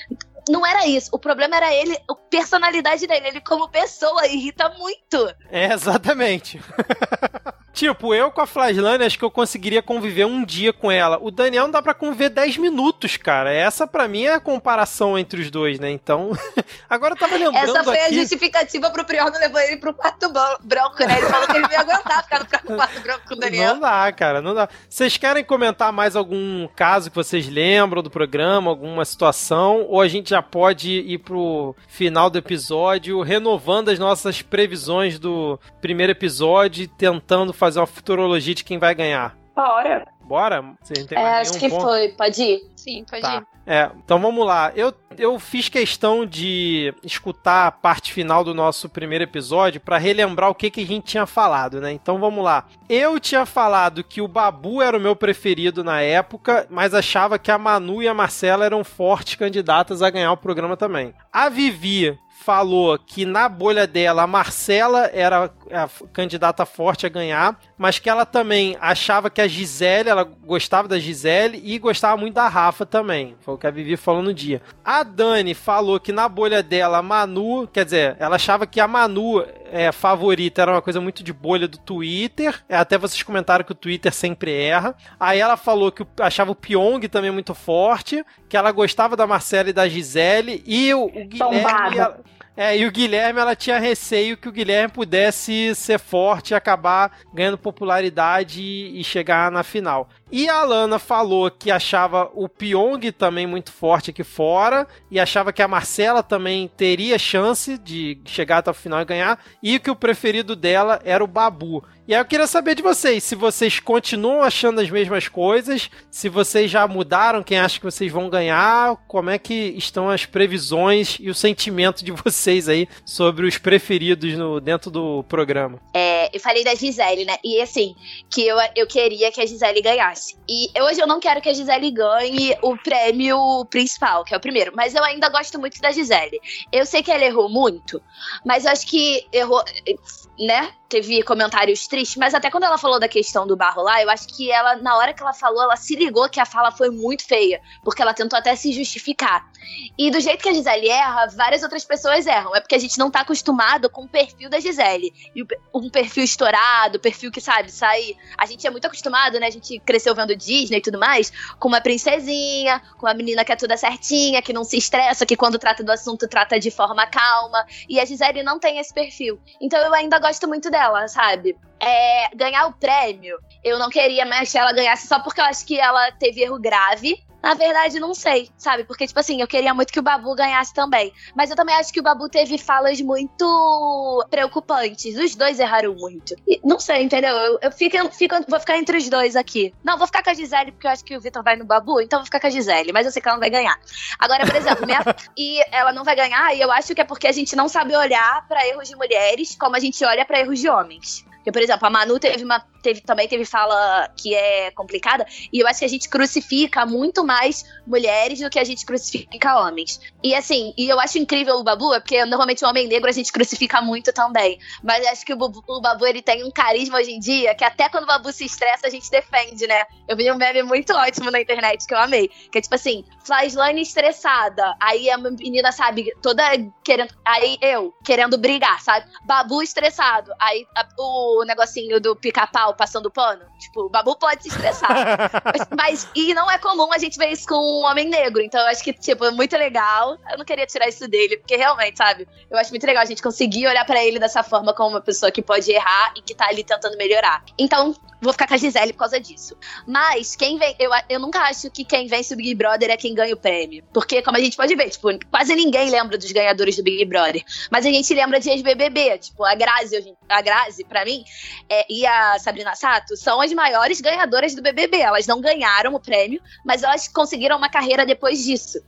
não era isso. O problema era ele, a personalidade dele. Ele, como pessoa, irrita muito. É, exatamente. Tipo, eu com a Flaslane, acho que eu conseguiria conviver um dia com ela. O Daniel não dá pra conviver 10 minutos, cara. Essa, para mim, é a comparação entre os dois, né? Então, agora eu tava lembrando Essa foi aqui... a justificativa pro Prior não levar ele pro quarto branco, né? Ele falou que ele não ia aguentar ficar no quarto branco com o Daniel. Não dá, cara, não dá. Vocês querem comentar mais algum caso que vocês lembram do programa, alguma situação? Ou a gente já pode ir pro final do episódio, renovando as nossas previsões do primeiro episódio, tentando fazer uma futurologia de quem vai ganhar. Bora. Bora? Você tem é, acho que ponto? foi. Pode ir? Sim, pode tá. ir. É, então vamos lá. Eu, eu fiz questão de escutar a parte final do nosso primeiro episódio para relembrar o que, que a gente tinha falado, né? Então vamos lá. Eu tinha falado que o Babu era o meu preferido na época, mas achava que a Manu e a Marcela eram fortes candidatas a ganhar o programa também. A Vivi falou que na bolha dela a Marcela era a candidata forte a ganhar, mas que ela também achava que a Gisele, ela gostava da Gisele e gostava muito da Rafa também. Foi o que a Vivi falou no dia. A Dani falou que na bolha dela a Manu, quer dizer, ela achava que a Manu é, favorita era uma coisa muito de bolha do Twitter. É, até vocês comentaram que o Twitter sempre erra. Aí ela falou que achava o Pyong também muito forte, que ela gostava da Marcela e da Gisele e o, o Guilherme. Ela, é, e o Guilherme, ela tinha receio que o Guilherme pudesse ser forte e acabar ganhando popularidade e chegar na final. E a Alana falou que achava o Pyong também muito forte aqui fora e achava que a Marcela também teria chance de chegar até o final e ganhar e que o preferido dela era o Babu. E aí eu queria saber de vocês, se vocês continuam achando as mesmas coisas, se vocês já mudaram quem acha que vocês vão ganhar, como é que estão as previsões e o sentimento de vocês aí sobre os preferidos no, dentro do programa. É, eu falei da Gisele, né? E assim, que eu, eu queria que a Gisele ganhasse. E hoje eu não quero que a Gisele ganhe o prêmio principal, que é o primeiro, mas eu ainda gosto muito da Gisele. Eu sei que ela errou muito, mas eu acho que errou, né? Teve comentários tristes, mas até quando ela falou da questão do barro lá, eu acho que ela, na hora que ela falou, ela se ligou que a fala foi muito feia, porque ela tentou até se justificar. E do jeito que a Gisele erra, várias outras pessoas erram. É porque a gente não tá acostumado com o perfil da Gisele. E um perfil estourado, perfil que, sabe, sai. A gente é muito acostumado, né? A gente cresceu vendo Disney e tudo mais, com uma princesinha, com uma menina que é toda certinha, que não se estressa, que quando trata do assunto trata de forma calma. E a Gisele não tem esse perfil. Então eu ainda gosto muito dela dela, sabe? É, ganhar o prêmio, eu não queria mais que ela ganhasse só porque eu acho que ela teve erro grave. Na verdade, não sei, sabe? Porque, tipo assim, eu queria muito que o Babu ganhasse também. Mas eu também acho que o Babu teve falas muito preocupantes. Os dois erraram muito. E, não sei, entendeu? Eu, eu fico, fico, vou ficar entre os dois aqui. Não, vou ficar com a Gisele, porque eu acho que o Vitor vai no Babu, então vou ficar com a Gisele. Mas eu sei que ela não vai ganhar. Agora, por exemplo, minha... e ela não vai ganhar, e eu acho que é porque a gente não sabe olhar para erros de mulheres como a gente olha para erros de homens. Porque, por exemplo, a Manu teve uma. Teve, também teve fala que é complicada, e eu acho que a gente crucifica muito mais mulheres do que a gente crucifica homens. E assim, e eu acho incrível o Babu, é porque normalmente o homem negro a gente crucifica muito também. Mas acho que o, o Babu ele tem um carisma hoje em dia que até quando o Babu se estressa a gente defende, né? Eu vi um meme muito ótimo na internet que eu amei. Que é tipo assim, Flyslane estressada. Aí a menina, sabe, toda querendo. Aí eu, querendo brigar, sabe? Babu estressado. Aí a, o o negocinho do pica-pau passando pano. Tipo, o babu pode se estressar. mas, mas, e não é comum a gente ver isso com um homem negro. Então eu acho que, tipo, é muito legal. Eu não queria tirar isso dele, porque realmente, sabe? Eu acho muito legal a gente conseguir olhar para ele dessa forma como uma pessoa que pode errar e que tá ali tentando melhorar. Então, vou ficar com a Gisele por causa disso. Mas quem vem, eu, eu nunca acho que quem vence o Big Brother é quem ganha o prêmio. Porque, como a gente pode ver, tipo, quase ninguém lembra dos ganhadores do Big Brother. Mas a gente lembra de ex-BBB. Tipo, a Grazi, a Grazi, pra mim, é, e a Sabrina Sato são as maiores ganhadoras do BBB. Elas não ganharam o prêmio, mas elas conseguiram uma carreira depois disso.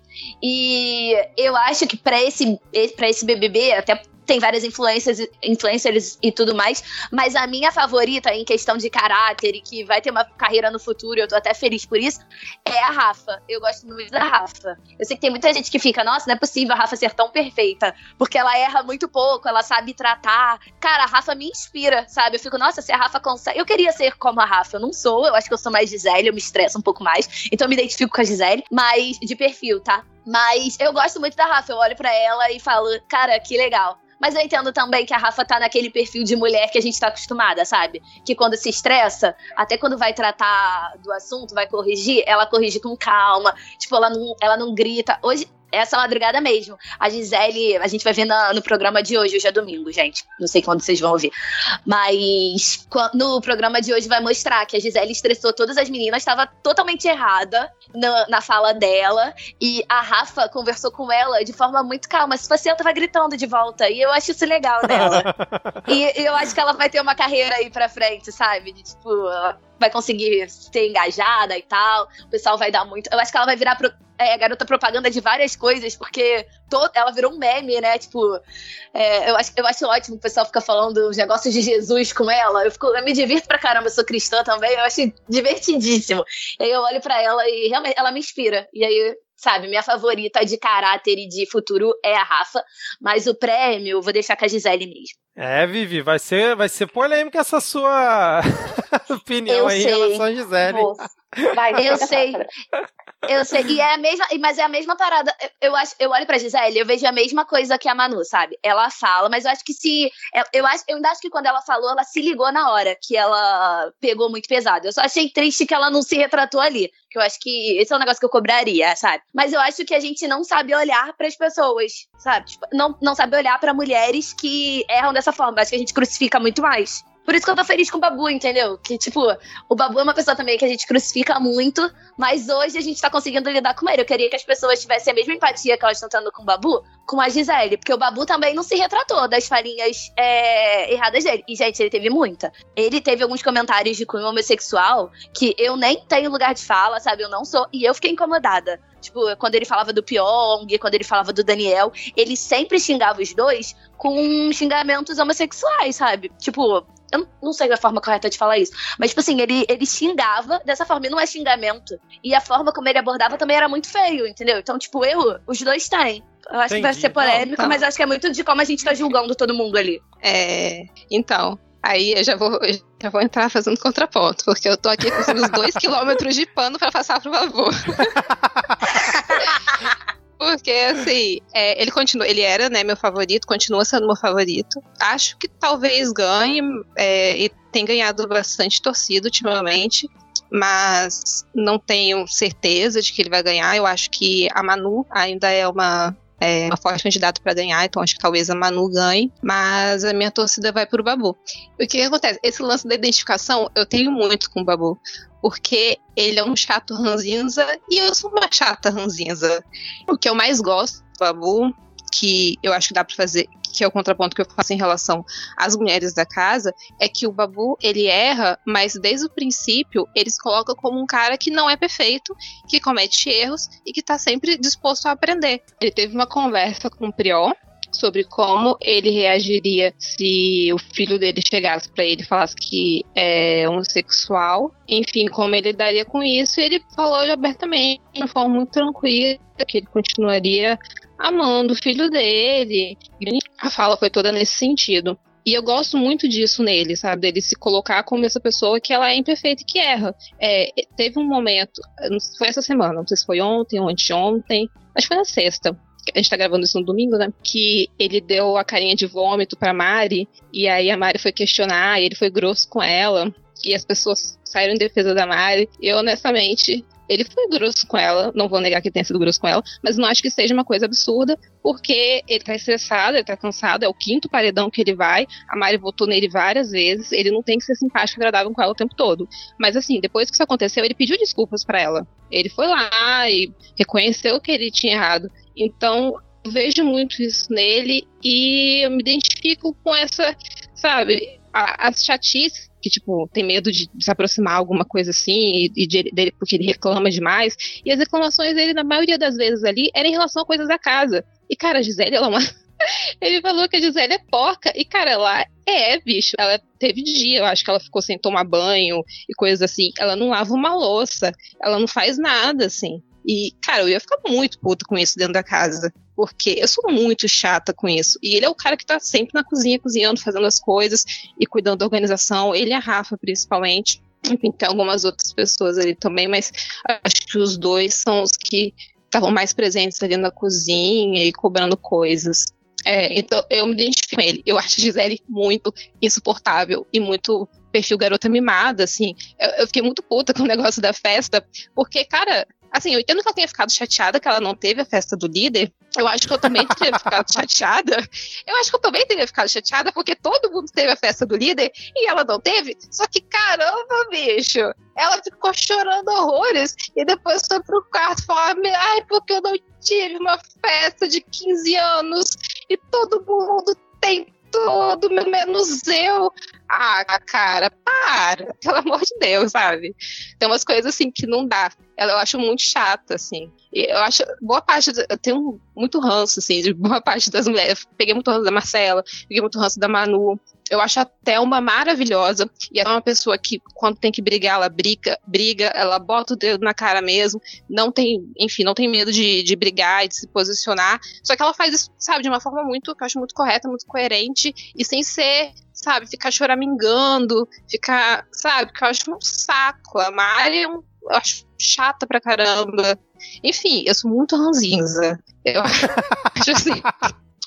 E eu acho que para esse, pra esse BBB, até tem várias influências, influencers e tudo mais, mas a minha favorita em questão de caráter e que vai ter uma carreira no futuro, eu tô até feliz por isso, é a Rafa. Eu gosto muito da Rafa. Eu sei que tem muita gente que fica, nossa, não é possível a Rafa ser tão perfeita, porque ela erra muito pouco, ela sabe tratar. Cara, a Rafa me inspira, sabe? Eu fico, nossa, se a Rafa consegue. Eu queria ser como a Rafa, eu não sou, eu acho que eu sou mais Gisele, eu me estresso um pouco mais, então eu me identifico com a Gisele, mas de perfil, tá? Mas eu gosto muito da Rafa, eu olho para ela e falo, cara, que legal. Mas eu entendo também que a Rafa tá naquele perfil de mulher que a gente tá acostumada, sabe? Que quando se estressa, até quando vai tratar do assunto, vai corrigir, ela corrige com calma. Tipo, ela não, ela não grita. Hoje, essa madrugada mesmo. A Gisele, a gente vai ver no, no programa de hoje, hoje é domingo, gente. Não sei quando vocês vão ouvir. Mas no programa de hoje vai mostrar que a Gisele estressou todas as meninas, estava totalmente errada na, na, fala dela. E a Rafa conversou com ela de forma muito calma. Se você tava gritando de volta. E eu acho isso legal dela. e, e eu acho que ela vai ter uma carreira aí pra frente, sabe? De tipo vai conseguir ser engajada e tal. O pessoal vai dar muito. Eu acho que ela vai virar pro, é, garota propaganda de várias coisas, porque to, ela virou um meme, né? Tipo, é, eu, acho, eu acho ótimo o pessoal fica falando os negócios de Jesus com ela. Eu, fico, eu me divirto pra caramba, eu sou cristã também, eu acho divertidíssimo. E aí eu olho para ela e realmente ela me inspira. E aí sabe, minha favorita de caráter e de futuro é a Rafa, mas o prêmio vou deixar com a Gisele mesmo. É, Vivi, vai ser, vai ser polêmica essa sua opinião eu aí sei. em relação a Gisele. Vai, eu sei. Eu sei. E é a mesma, mas é a mesma parada. Eu acho, eu olho pra Gisele, eu vejo a mesma coisa que a Manu, sabe? Ela fala, mas eu acho que se. Eu, acho, eu ainda acho que quando ela falou, ela se ligou na hora que ela pegou muito pesado. Eu só achei triste que ela não se retratou ali. Que eu acho que esse é um negócio que eu cobraria, sabe? Mas eu acho que a gente não sabe olhar para as pessoas, sabe? Tipo, não, não sabe olhar para mulheres que erram dessa forma. Eu acho que a gente crucifica muito mais. Por isso que eu tô feliz com o Babu, entendeu? Que, tipo, o Babu é uma pessoa também que a gente crucifica muito, mas hoje a gente tá conseguindo lidar com ele. Eu queria que as pessoas tivessem a mesma empatia que elas estão tendo com o Babu, com a Gisele. Porque o Babu também não se retratou das farinhas é, erradas dele. E, gente, ele teve muita. Ele teve alguns comentários de cunho homossexual que eu nem tenho lugar de fala, sabe? Eu não sou. E eu fiquei incomodada. Tipo, quando ele falava do Pyong, quando ele falava do Daniel, ele sempre xingava os dois com xingamentos homossexuais, sabe? Tipo, eu não sei a forma correta de falar isso. Mas, tipo assim, ele, ele xingava dessa forma, e não é xingamento. E a forma como ele abordava também era muito feio, entendeu? Então, tipo, eu, os dois têm. Eu acho Entendi. que vai ser polêmico, não, tá. mas acho que é muito de como a gente tá julgando todo mundo ali. É. Então, Aí eu já vou, já vou entrar fazendo contraponto, porque eu tô aqui com os dois quilômetros de pano para passar pro avô. porque, assim, é, ele continua, ele era, né, meu favorito, continua sendo meu favorito. Acho que talvez ganhe, é, e tem ganhado bastante torcida ultimamente mas não tenho certeza de que ele vai ganhar. Eu acho que a Manu ainda é uma é uma forte candidata para ganhar, então acho que talvez a Manu ganhe, mas a minha torcida vai pro Babu. O que, que acontece? Esse lance da identificação eu tenho muito com o Babu, porque ele é um chato ranzinza e eu sou uma chata ranzinza. O que eu mais gosto do Babu, que eu acho que dá para fazer, que é o contraponto que eu faço em relação às mulheres da casa, é que o Babu, ele erra, mas desde o princípio eles colocam como um cara que não é perfeito, que comete erros e que tá sempre disposto a aprender. Ele teve uma conversa com o Priol, sobre como ele reagiria se o filho dele chegasse para ele e falasse que é homossexual. Enfim, como ele daria com isso. Ele falou abertamente, de uma forma muito tranquila, que ele continuaria amando o filho dele. A fala foi toda nesse sentido. E eu gosto muito disso nele, sabe? Dele se colocar como essa pessoa que ela é imperfeita e que erra. É, teve um momento, foi essa semana, não sei se foi ontem ou anteontem, acho que foi na sexta. A gente tá gravando isso no domingo, né? Que ele deu a carinha de vômito pra Mari, e aí a Mari foi questionar, e ele foi grosso com ela, e as pessoas saíram em defesa da Mari. E honestamente, ele foi grosso com ela, não vou negar que tenha sido grosso com ela, mas não acho que seja uma coisa absurda, porque ele tá estressado, ele tá cansado, é o quinto paredão que ele vai, a Mari votou nele várias vezes, ele não tem que ser simpático e agradável com ela o tempo todo. Mas assim, depois que isso aconteceu, ele pediu desculpas para ela. Ele foi lá e reconheceu que ele tinha errado. Então, vejo muito isso nele e eu me identifico com essa, sabe, as chatices que, tipo, tem medo de se aproximar alguma coisa assim, e de, dele, porque ele reclama demais. E as reclamações dele, na maioria das vezes ali, eram em relação a coisas da casa. E, cara, a Gisele, ela é uma, Ele falou que a Gisele é porca. E, cara, ela é, bicho. Ela teve dia, eu acho que ela ficou sem tomar banho e coisas assim. Ela não lava uma louça. Ela não faz nada, assim. E, cara, eu ia ficar muito puto com isso dentro da casa. Porque eu sou muito chata com isso. E ele é o cara que tá sempre na cozinha, cozinhando, fazendo as coisas e cuidando da organização. Ele e a Rafa, principalmente. Enfim, tem algumas outras pessoas ali também, mas acho que os dois são os que estavam mais presentes ali na cozinha e cobrando coisas. É, então eu me identifico com ele. Eu acho a Gisele muito insuportável e muito perfil garota mimada, assim. Eu, eu, fiquei muito puta com o negócio da festa, porque, cara, Assim, eu entendo que ela tenha ficado chateada que ela não teve a festa do líder. Eu acho que eu também teria ficado chateada. Eu acho que eu também teria ficado chateada porque todo mundo teve a festa do líder e ela não teve. Só que caramba, bicho, ela ficou chorando horrores e depois foi pro quarto falar: ai, porque eu não tive uma festa de 15 anos e todo mundo tem tudo, menos eu. Ah, cara, para, pelo amor de Deus, sabe? Tem umas coisas assim que não dá. Eu acho muito chata, assim. Eu acho, boa parte, eu tenho muito ranço, assim, de boa parte das mulheres. Peguei muito ranço da Marcela, peguei muito ranço da Manu. Eu acho a Thelma maravilhosa. E ela é uma pessoa que, quando tem que brigar, ela briga, briga, ela bota o dedo na cara mesmo. Não tem, enfim, não tem medo de, de brigar e de se posicionar. Só que ela faz isso, sabe, de uma forma muito, que eu acho muito correta, muito coerente. E sem ser sabe, ficar choramingando, ficar, sabe, que eu acho um saco. A Mari eu acho chata pra caramba. Enfim, eu sou muito ranzinza. Eu acho assim.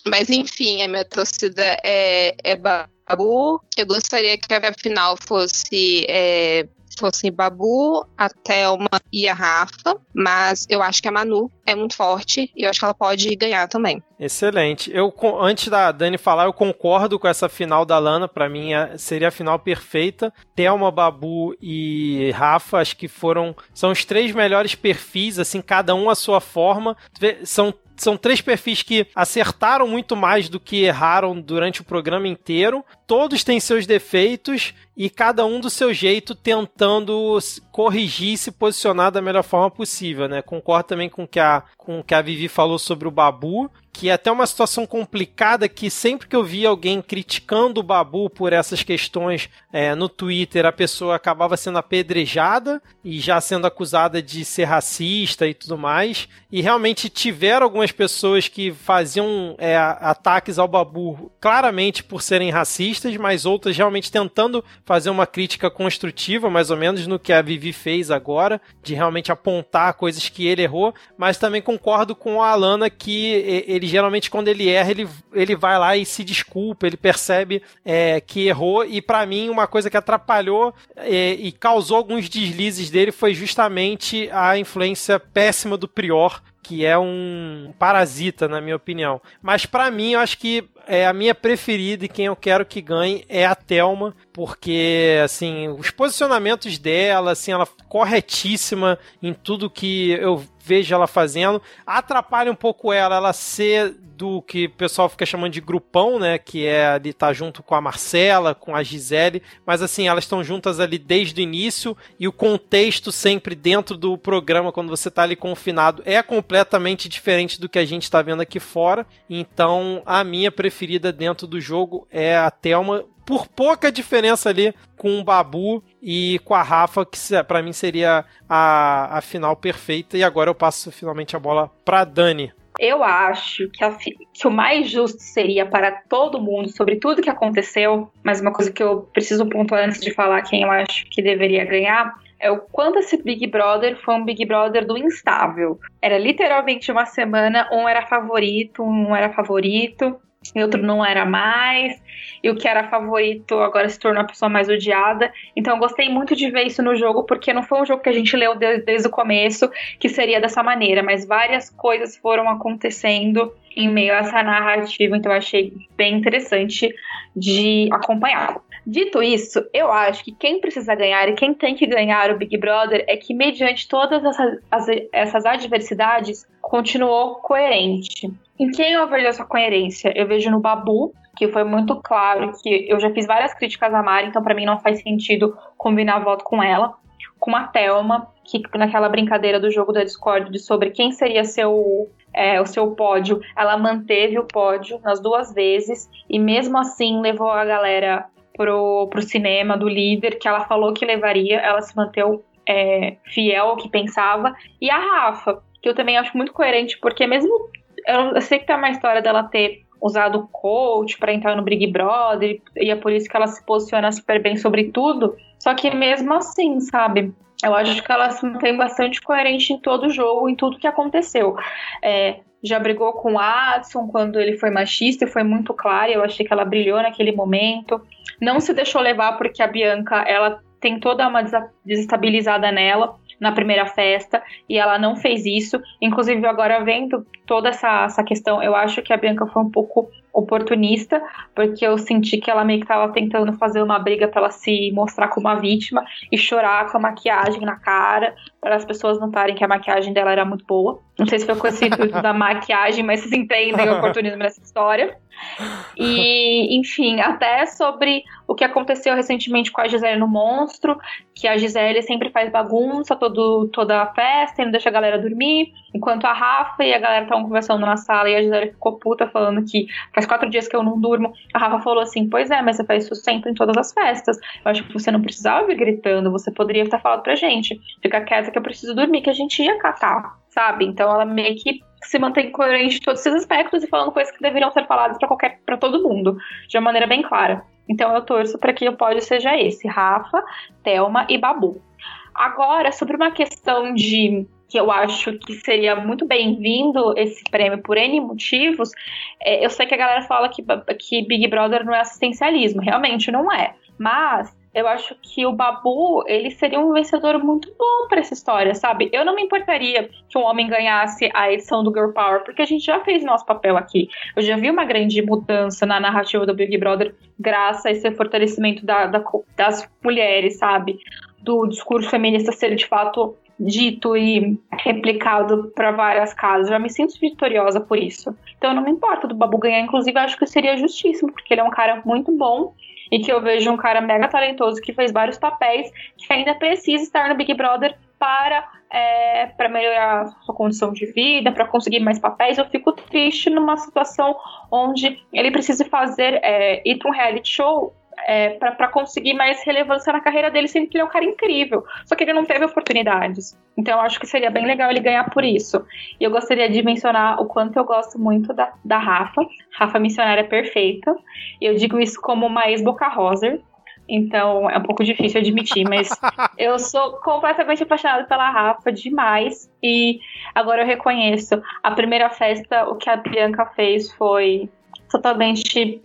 Mas enfim, a minha torcida é, é Babu. Eu gostaria que a final fosse é, fossem Babu, a Thelma e a Rafa, mas eu acho que a Manu é muito forte e eu acho que ela pode ganhar também. Excelente. Eu antes da Dani falar, eu concordo com essa final da Lana, para mim é, seria a final perfeita. Thelma, Babu e Rafa, acho que foram são os três melhores perfis, assim, cada um à sua forma. São são três perfis que acertaram muito mais do que erraram durante o programa inteiro. Todos têm seus defeitos e cada um do seu jeito tentando corrigir e se posicionar da melhor forma possível, né? Concordo também com que a, com o que a Vivi falou sobre o Babu, que é até uma situação complicada que sempre que eu via alguém criticando o Babu por essas questões é, no Twitter, a pessoa acabava sendo apedrejada e já sendo acusada de ser racista e tudo mais. E realmente tiveram algumas pessoas que faziam é, ataques ao Babu claramente por serem racistas, mas outras realmente tentando fazer uma crítica construtiva, mais ou menos no que a Vivi fez agora, de realmente apontar coisas que ele errou, mas também concordo com a Alana que ele geralmente quando ele erra, ele, ele vai lá e se desculpa, ele percebe é, que errou, e para mim uma coisa que atrapalhou é, e causou alguns deslizes dele foi justamente a influência péssima do Prior que é um parasita, na minha opinião. Mas para mim, eu acho que é a minha preferida e quem eu quero que ganhe é a Thelma, porque assim, os posicionamentos dela, assim, ela corretíssima em tudo que eu vejo ela fazendo. Atrapalha um pouco ela, ela ser do que o pessoal fica chamando de grupão, né? Que é ali tá junto com a Marcela, com a Gisele, mas assim, elas estão juntas ali desde o início e o contexto sempre dentro do programa, quando você tá ali confinado, é completamente diferente do que a gente tá vendo aqui fora. Então, a minha preferida dentro do jogo é a Thelma, por pouca diferença ali com o Babu e com a Rafa, que para mim seria a, a final perfeita. E agora eu passo finalmente a bola para Dani. Eu acho que, a, que, o mais justo seria para todo mundo sobre tudo que aconteceu, mas uma coisa que eu preciso pontuar antes de falar quem eu acho que deveria ganhar é o quanto esse Big Brother foi um Big Brother do instável. Era literalmente uma semana, um era favorito, um era favorito, e outro não era mais, e o que era favorito agora se tornou a pessoa mais odiada. Então eu gostei muito de ver isso no jogo, porque não foi um jogo que a gente leu desde, desde o começo que seria dessa maneira, mas várias coisas foram acontecendo em meio a essa narrativa, então eu achei bem interessante de acompanhar. Dito isso, eu acho que quem precisa ganhar e quem tem que ganhar o Big Brother é que, mediante todas essas, essas adversidades, continuou coerente. Em quem eu vejo essa coerência? Eu vejo no Babu, que foi muito claro que eu já fiz várias críticas a Mari, então para mim não faz sentido combinar voto com ela. com a Thelma, que naquela brincadeira do jogo da Discord de sobre quem seria seu é, o seu pódio, ela manteve o pódio nas duas vezes e mesmo assim levou a galera pro, pro cinema do líder que ela falou que levaria, ela se manteve é, fiel ao que pensava. E a Rafa, que eu também acho muito coerente, porque mesmo eu, sei que tem uma história dela ter usado coach para entrar no Big Brother e é por isso que ela se posiciona super bem sobre tudo. Só que mesmo assim, sabe? Eu acho que ela se mantém bastante coerente em todo o jogo, em tudo que aconteceu. É, já brigou com o Adson quando ele foi machista e foi muito claro. Eu achei que ela brilhou naquele momento. Não se deixou levar porque a Bianca ela tem toda uma desestabilizada nela na primeira festa e ela não fez isso. Inclusive, agora vendo toda essa, essa questão, eu acho que a Bianca foi um pouco oportunista, porque eu senti que ela meio que estava tentando fazer uma briga para ela se mostrar como uma vítima e chorar com a maquiagem na cara, para as pessoas notarem que a maquiagem dela era muito boa. Não sei se foi com esse intuito da maquiagem, mas vocês entendem o oportunismo nessa história. E, enfim, até sobre o que aconteceu recentemente com a Gisele no Monstro, que a Gisele sempre faz bagunça todo, toda a festa e não deixa a galera dormir, enquanto a Rafa e a galera estavam conversando na sala e a Gisele ficou puta falando que faz quatro dias que eu não durmo. A Rafa falou assim: Pois é, mas você faz isso sempre em todas as festas. Eu acho que você não precisava vir gritando, você poderia ter falado pra gente: Fica quieta que eu preciso dormir, que a gente ia catar, sabe? Então ela meio que se mantém coerente em todos esses aspectos e falando coisas que deveriam ser faladas para qualquer para todo mundo, de uma maneira bem clara. Então eu torço para que o pódio seja esse: Rafa, Thelma e Babu. Agora, sobre uma questão de que eu acho que seria muito bem-vindo esse prêmio por N motivos, é, eu sei que a galera fala que, que Big Brother não é assistencialismo, realmente não é. Mas eu acho que o Babu, ele seria um vencedor muito bom para essa história, sabe? Eu não me importaria que um homem ganhasse a edição do Girl Power, porque a gente já fez nosso papel aqui. Eu já vi uma grande mudança na narrativa do Big Brother, graças a esse fortalecimento da, da, das mulheres, sabe? Do discurso feminista ser de fato dito e replicado para várias casas. Já me sinto vitoriosa por isso. Então não me importo do Babu ganhar, inclusive acho que seria justíssimo, porque ele é um cara muito bom e que eu vejo um cara mega talentoso que fez vários papéis, que ainda precisa estar no Big Brother para, é, para melhorar sua condição de vida, para conseguir mais papéis. Eu fico triste numa situação onde ele precisa fazer é, ir para um reality show é, para conseguir mais relevância na carreira dele, sendo que ele é um cara incrível. Só que ele não teve oportunidades. Então eu acho que seria bem legal ele ganhar por isso. E eu gostaria de mencionar o quanto eu gosto muito da, da Rafa. Rafa missionária perfeita. E eu digo isso como uma ex-Boca Rosa. Então é um pouco difícil admitir, mas eu sou completamente apaixonada pela Rafa demais. E agora eu reconheço. A primeira festa, o que a Bianca fez foi totalmente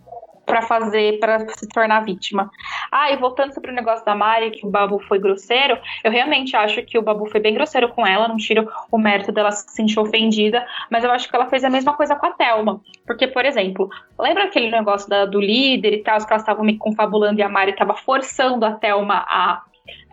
para fazer, para se tornar vítima. Ah, e voltando sobre o negócio da Mari, que o Babu foi grosseiro, eu realmente acho que o Babu foi bem grosseiro com ela, não tiro o mérito dela se sentir ofendida, mas eu acho que ela fez a mesma coisa com a Thelma. Porque, por exemplo, lembra aquele negócio da, do líder e tal, que elas estavam me confabulando e a Mari estava forçando a Thelma a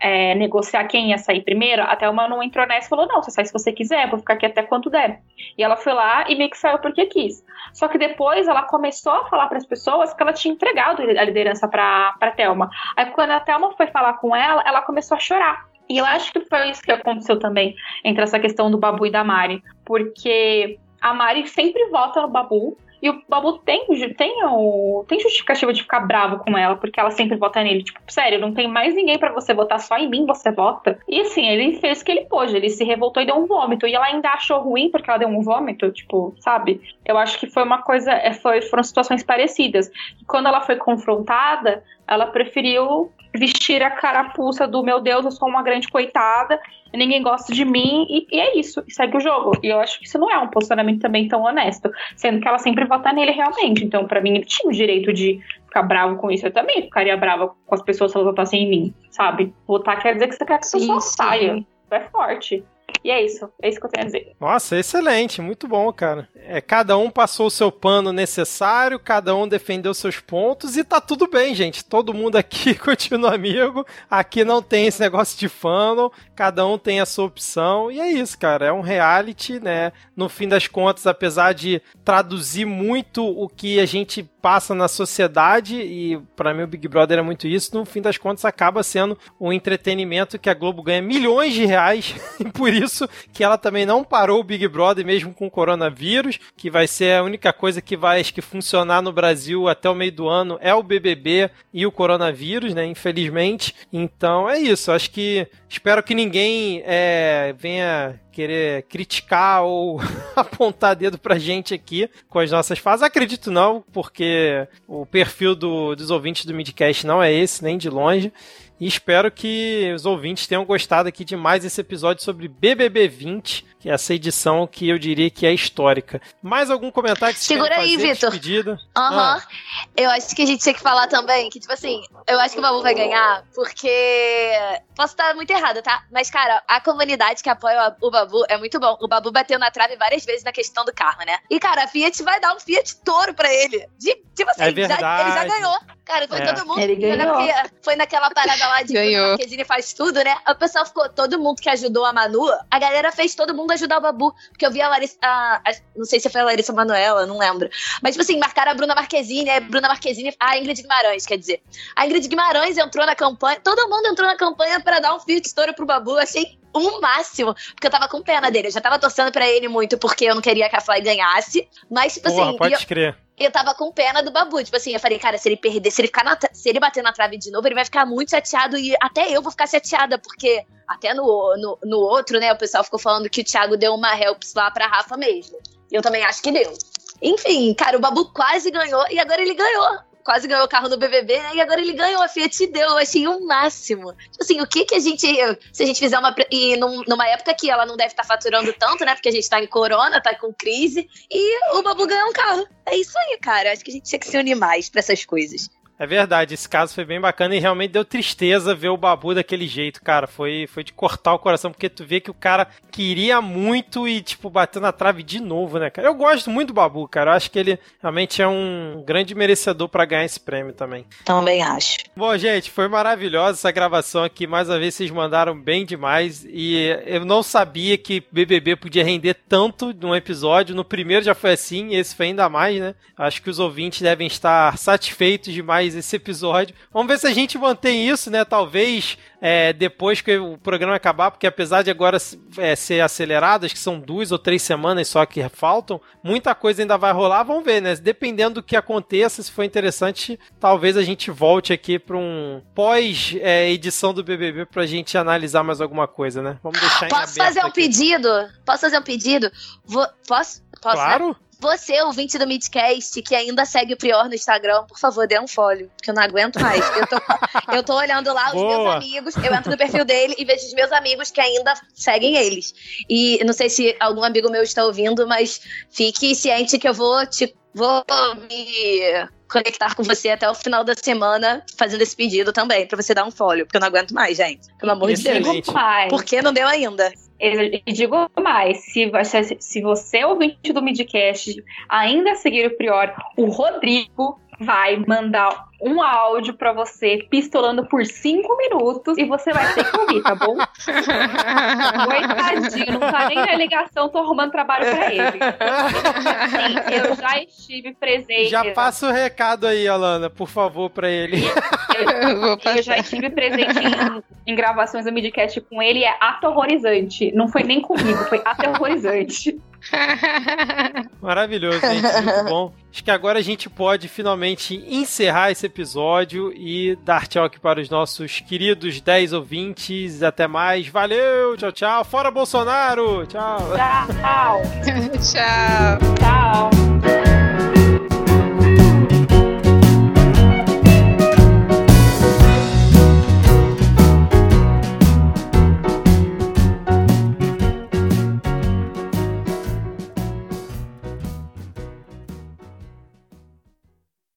é, negociar quem ia sair primeiro, a Thelma não entrou nessa e falou: não, você sai se você quiser, vou ficar aqui até quanto der. E ela foi lá e meio que saiu porque quis. Só que depois ela começou a falar para as pessoas que ela tinha entregado a liderança para a Thelma. Aí quando a Thelma foi falar com ela, ela começou a chorar. E eu acho que foi isso que aconteceu também entre essa questão do Babu e da Mari. Porque a Mari sempre vota no Babu, e o Babu tem, tem, o, tem justificativa de ficar bravo com ela, porque ela sempre vota nele. Tipo, sério, não tem mais ninguém para você votar, só em mim você vota. E assim, ele fez o que ele pôde, ele se revoltou e deu um vômito. E ela ainda achou ruim porque ela deu um vômito, tipo, sabe? Eu acho que foi uma coisa, é, foi, foram situações parecidas. E quando ela foi confrontada, ela preferiu vestir a carapuça do meu Deus, eu sou uma grande coitada, ninguém gosta de mim, e, e, é isso, e segue o jogo. E eu acho que isso não é um posicionamento também tão honesto, sendo que ela sempre vota nele realmente. Então, para mim, ele tinha o direito de ficar bravo com isso. Eu também ficaria brava com as pessoas se elas votassem em mim, sabe? Votar quer dizer que você quer que a pessoa saia. É forte. E é isso. É isso que eu tenho a dizer. Nossa, excelente. Muito bom, cara. É, cada um passou o seu pano necessário, cada um defendeu seus pontos e tá tudo bem, gente. Todo mundo aqui continua amigo. Aqui não tem esse negócio de fano. Cada um tem a sua opção. E é isso, cara. É um reality, né? No fim das contas, apesar de traduzir muito o que a gente passa na sociedade e para mim o Big Brother é muito isso, no fim das contas acaba sendo um entretenimento que a Globo ganha milhões de reais por isso que ela também não parou o Big Brother mesmo com o coronavírus, que vai ser a única coisa que vai acho que funcionar no Brasil até o meio do ano é o BBB e o coronavírus, né, infelizmente. Então é isso, acho que espero que ninguém é, venha querer criticar ou apontar dedo pra gente aqui com as nossas fases. Acredito não, porque o perfil do, dos ouvintes do Midcast não é esse, nem de longe. E espero que os ouvintes tenham gostado aqui de mais esse episódio sobre BBB 20, que é essa edição que eu diria que é histórica. Mais algum comentário que você Segura aí, Vitor. Aham. Uhum. Ah. Eu acho que a gente tinha que falar também que, tipo assim, eu acho que o Babu vai ganhar porque. Posso estar muito errada, tá? Mas, cara, a comunidade que apoia o Babu é muito bom. O Babu bateu na trave várias vezes na questão do carro, né? E, cara, a Fiat vai dar um Fiat Toro pra ele. De, tipo assim, é já, ele já ganhou. Cara, foi É. todo mundo. Ele foi, ganhou. naquela, foi naquela parada lá de Ganhou. Marquezine faz tudo, né? O pessoal ficou, todo mundo que ajudou a Manu, a galera fez todo mundo ajudar o Babu. Porque eu vi a Larissa. a- a- não sei se foi a Larissa Manoela, não lembro. Mas, tipo assim, marcaram a Bruna Marquezine, a Bruna Marquezine, a Ingrid Guimarães, quer dizer. A Ingrid Guimarães entrou na campanha, todo mundo entrou na campanha pra dar um fio de estouro pro Babu. Eu achei um máximo, porque eu tava com pena dele. Eu já tava torcendo pra ele muito, porque eu não queria que a Fly ganhasse. Mas, tipo Porra, assim, pode eu- crer. Eu tava com pena do Babu. Tipo assim, eu falei, cara, se ele perder, se ele ficar na se ele bater na trave de novo, ele vai ficar muito chateado e até eu vou ficar chateada, porque até no, no, no outro, né, o pessoal ficou falando que o Thiago deu uma helps lá pra Rafa mesmo. Eu também acho que deu. Enfim, cara, o Babu quase ganhou e agora ele ganhou. Quase ganhou o carro no BBB, né? E agora ele ganhou, a Fiat deu. Eu achei o máximo. Tipo assim, o que que a gente. Se a gente fizer uma. E num- numa época que ela não deve estar faturando tanto, né? Porque a gente tá em corona, tá com crise. E o Babu ganhou um carro. É isso aí, cara. Acho que a gente tinha que se unir mais pra essas coisas. É verdade, esse caso foi bem bacana e realmente deu tristeza ver o Babu daquele jeito, cara. Foi, foi de cortar o coração, porque tu vê que o cara queria muito e, tipo, bateu na trave de novo, né, cara? Eu gosto muito do Babu, cara. Eu acho que ele realmente é um grande merecedor pra ganhar esse prêmio também. Também acho. Bom, gente, foi maravilhosa essa gravação aqui. Mais uma vez, vocês mandaram bem demais. E eu não sabia que BBB podia render tanto num episódio. No primeiro já foi assim, esse foi ainda mais, né? Acho que os ouvintes devem estar satisfeitos demais esse episódio. Vamos ver se a gente mantém isso, né? Talvez é, depois que o programa acabar, porque apesar de agora é, ser acelerado, acho que são duas ou três semanas só que faltam, muita coisa ainda vai rolar. Vamos ver, né? Dependendo do que aconteça, se for interessante, talvez a gente volte aqui para um pós-edição do BBB pra gente analisar mais alguma coisa, né? Vamos deixar Posso fazer um aqui. pedido? Posso fazer um pedido? Vou- posso? Posso, né? Você, ouvinte do Midcast, que ainda segue o Prior no Instagram, por favor, dê um follow, porque eu não aguento mais. Eu tô, eu tô olhando lá os Boa. meus amigos, eu entro no perfil dele e vejo os meus amigos que ainda seguem eles. E não sei se algum amigo meu está ouvindo, mas fique ciente que eu vou te vou me conectar com você até o final da semana fazendo esse pedido também, pra você dar um follow, porque eu não aguento mais, gente. Pelo amor de Deus. Excelente. Digo mais. Por que não deu ainda? E digo mais, se, você- se você, ouvinte do Midcast, ainda seguir o Prior, o Rodrigo vai mandar um áudio pra você pistolando por cinco minutos e você vai ter que ouvir, tá bom? Coitadinho, não tá nem na ligação, tô arrumando trabalho pra ele. Sim, eu já estive presente. Já passa o recado aí, Alana, por favor, pra ele. Eu Eu já estive presente em, em gravações do Midcast com ele, é aterrorizante. Não foi nem comigo, foi aterrorizante. Maravilhoso, gente. Muito bom. Acho que agora a gente pode finalmente encerrar esse episódio e dar tchau aqui para os nossos queridos 10 ouvintes. Até mais. Valeu, tchau, tchau. Fora Bolsonaro! Tchau. Tchau, Tchau. tchau.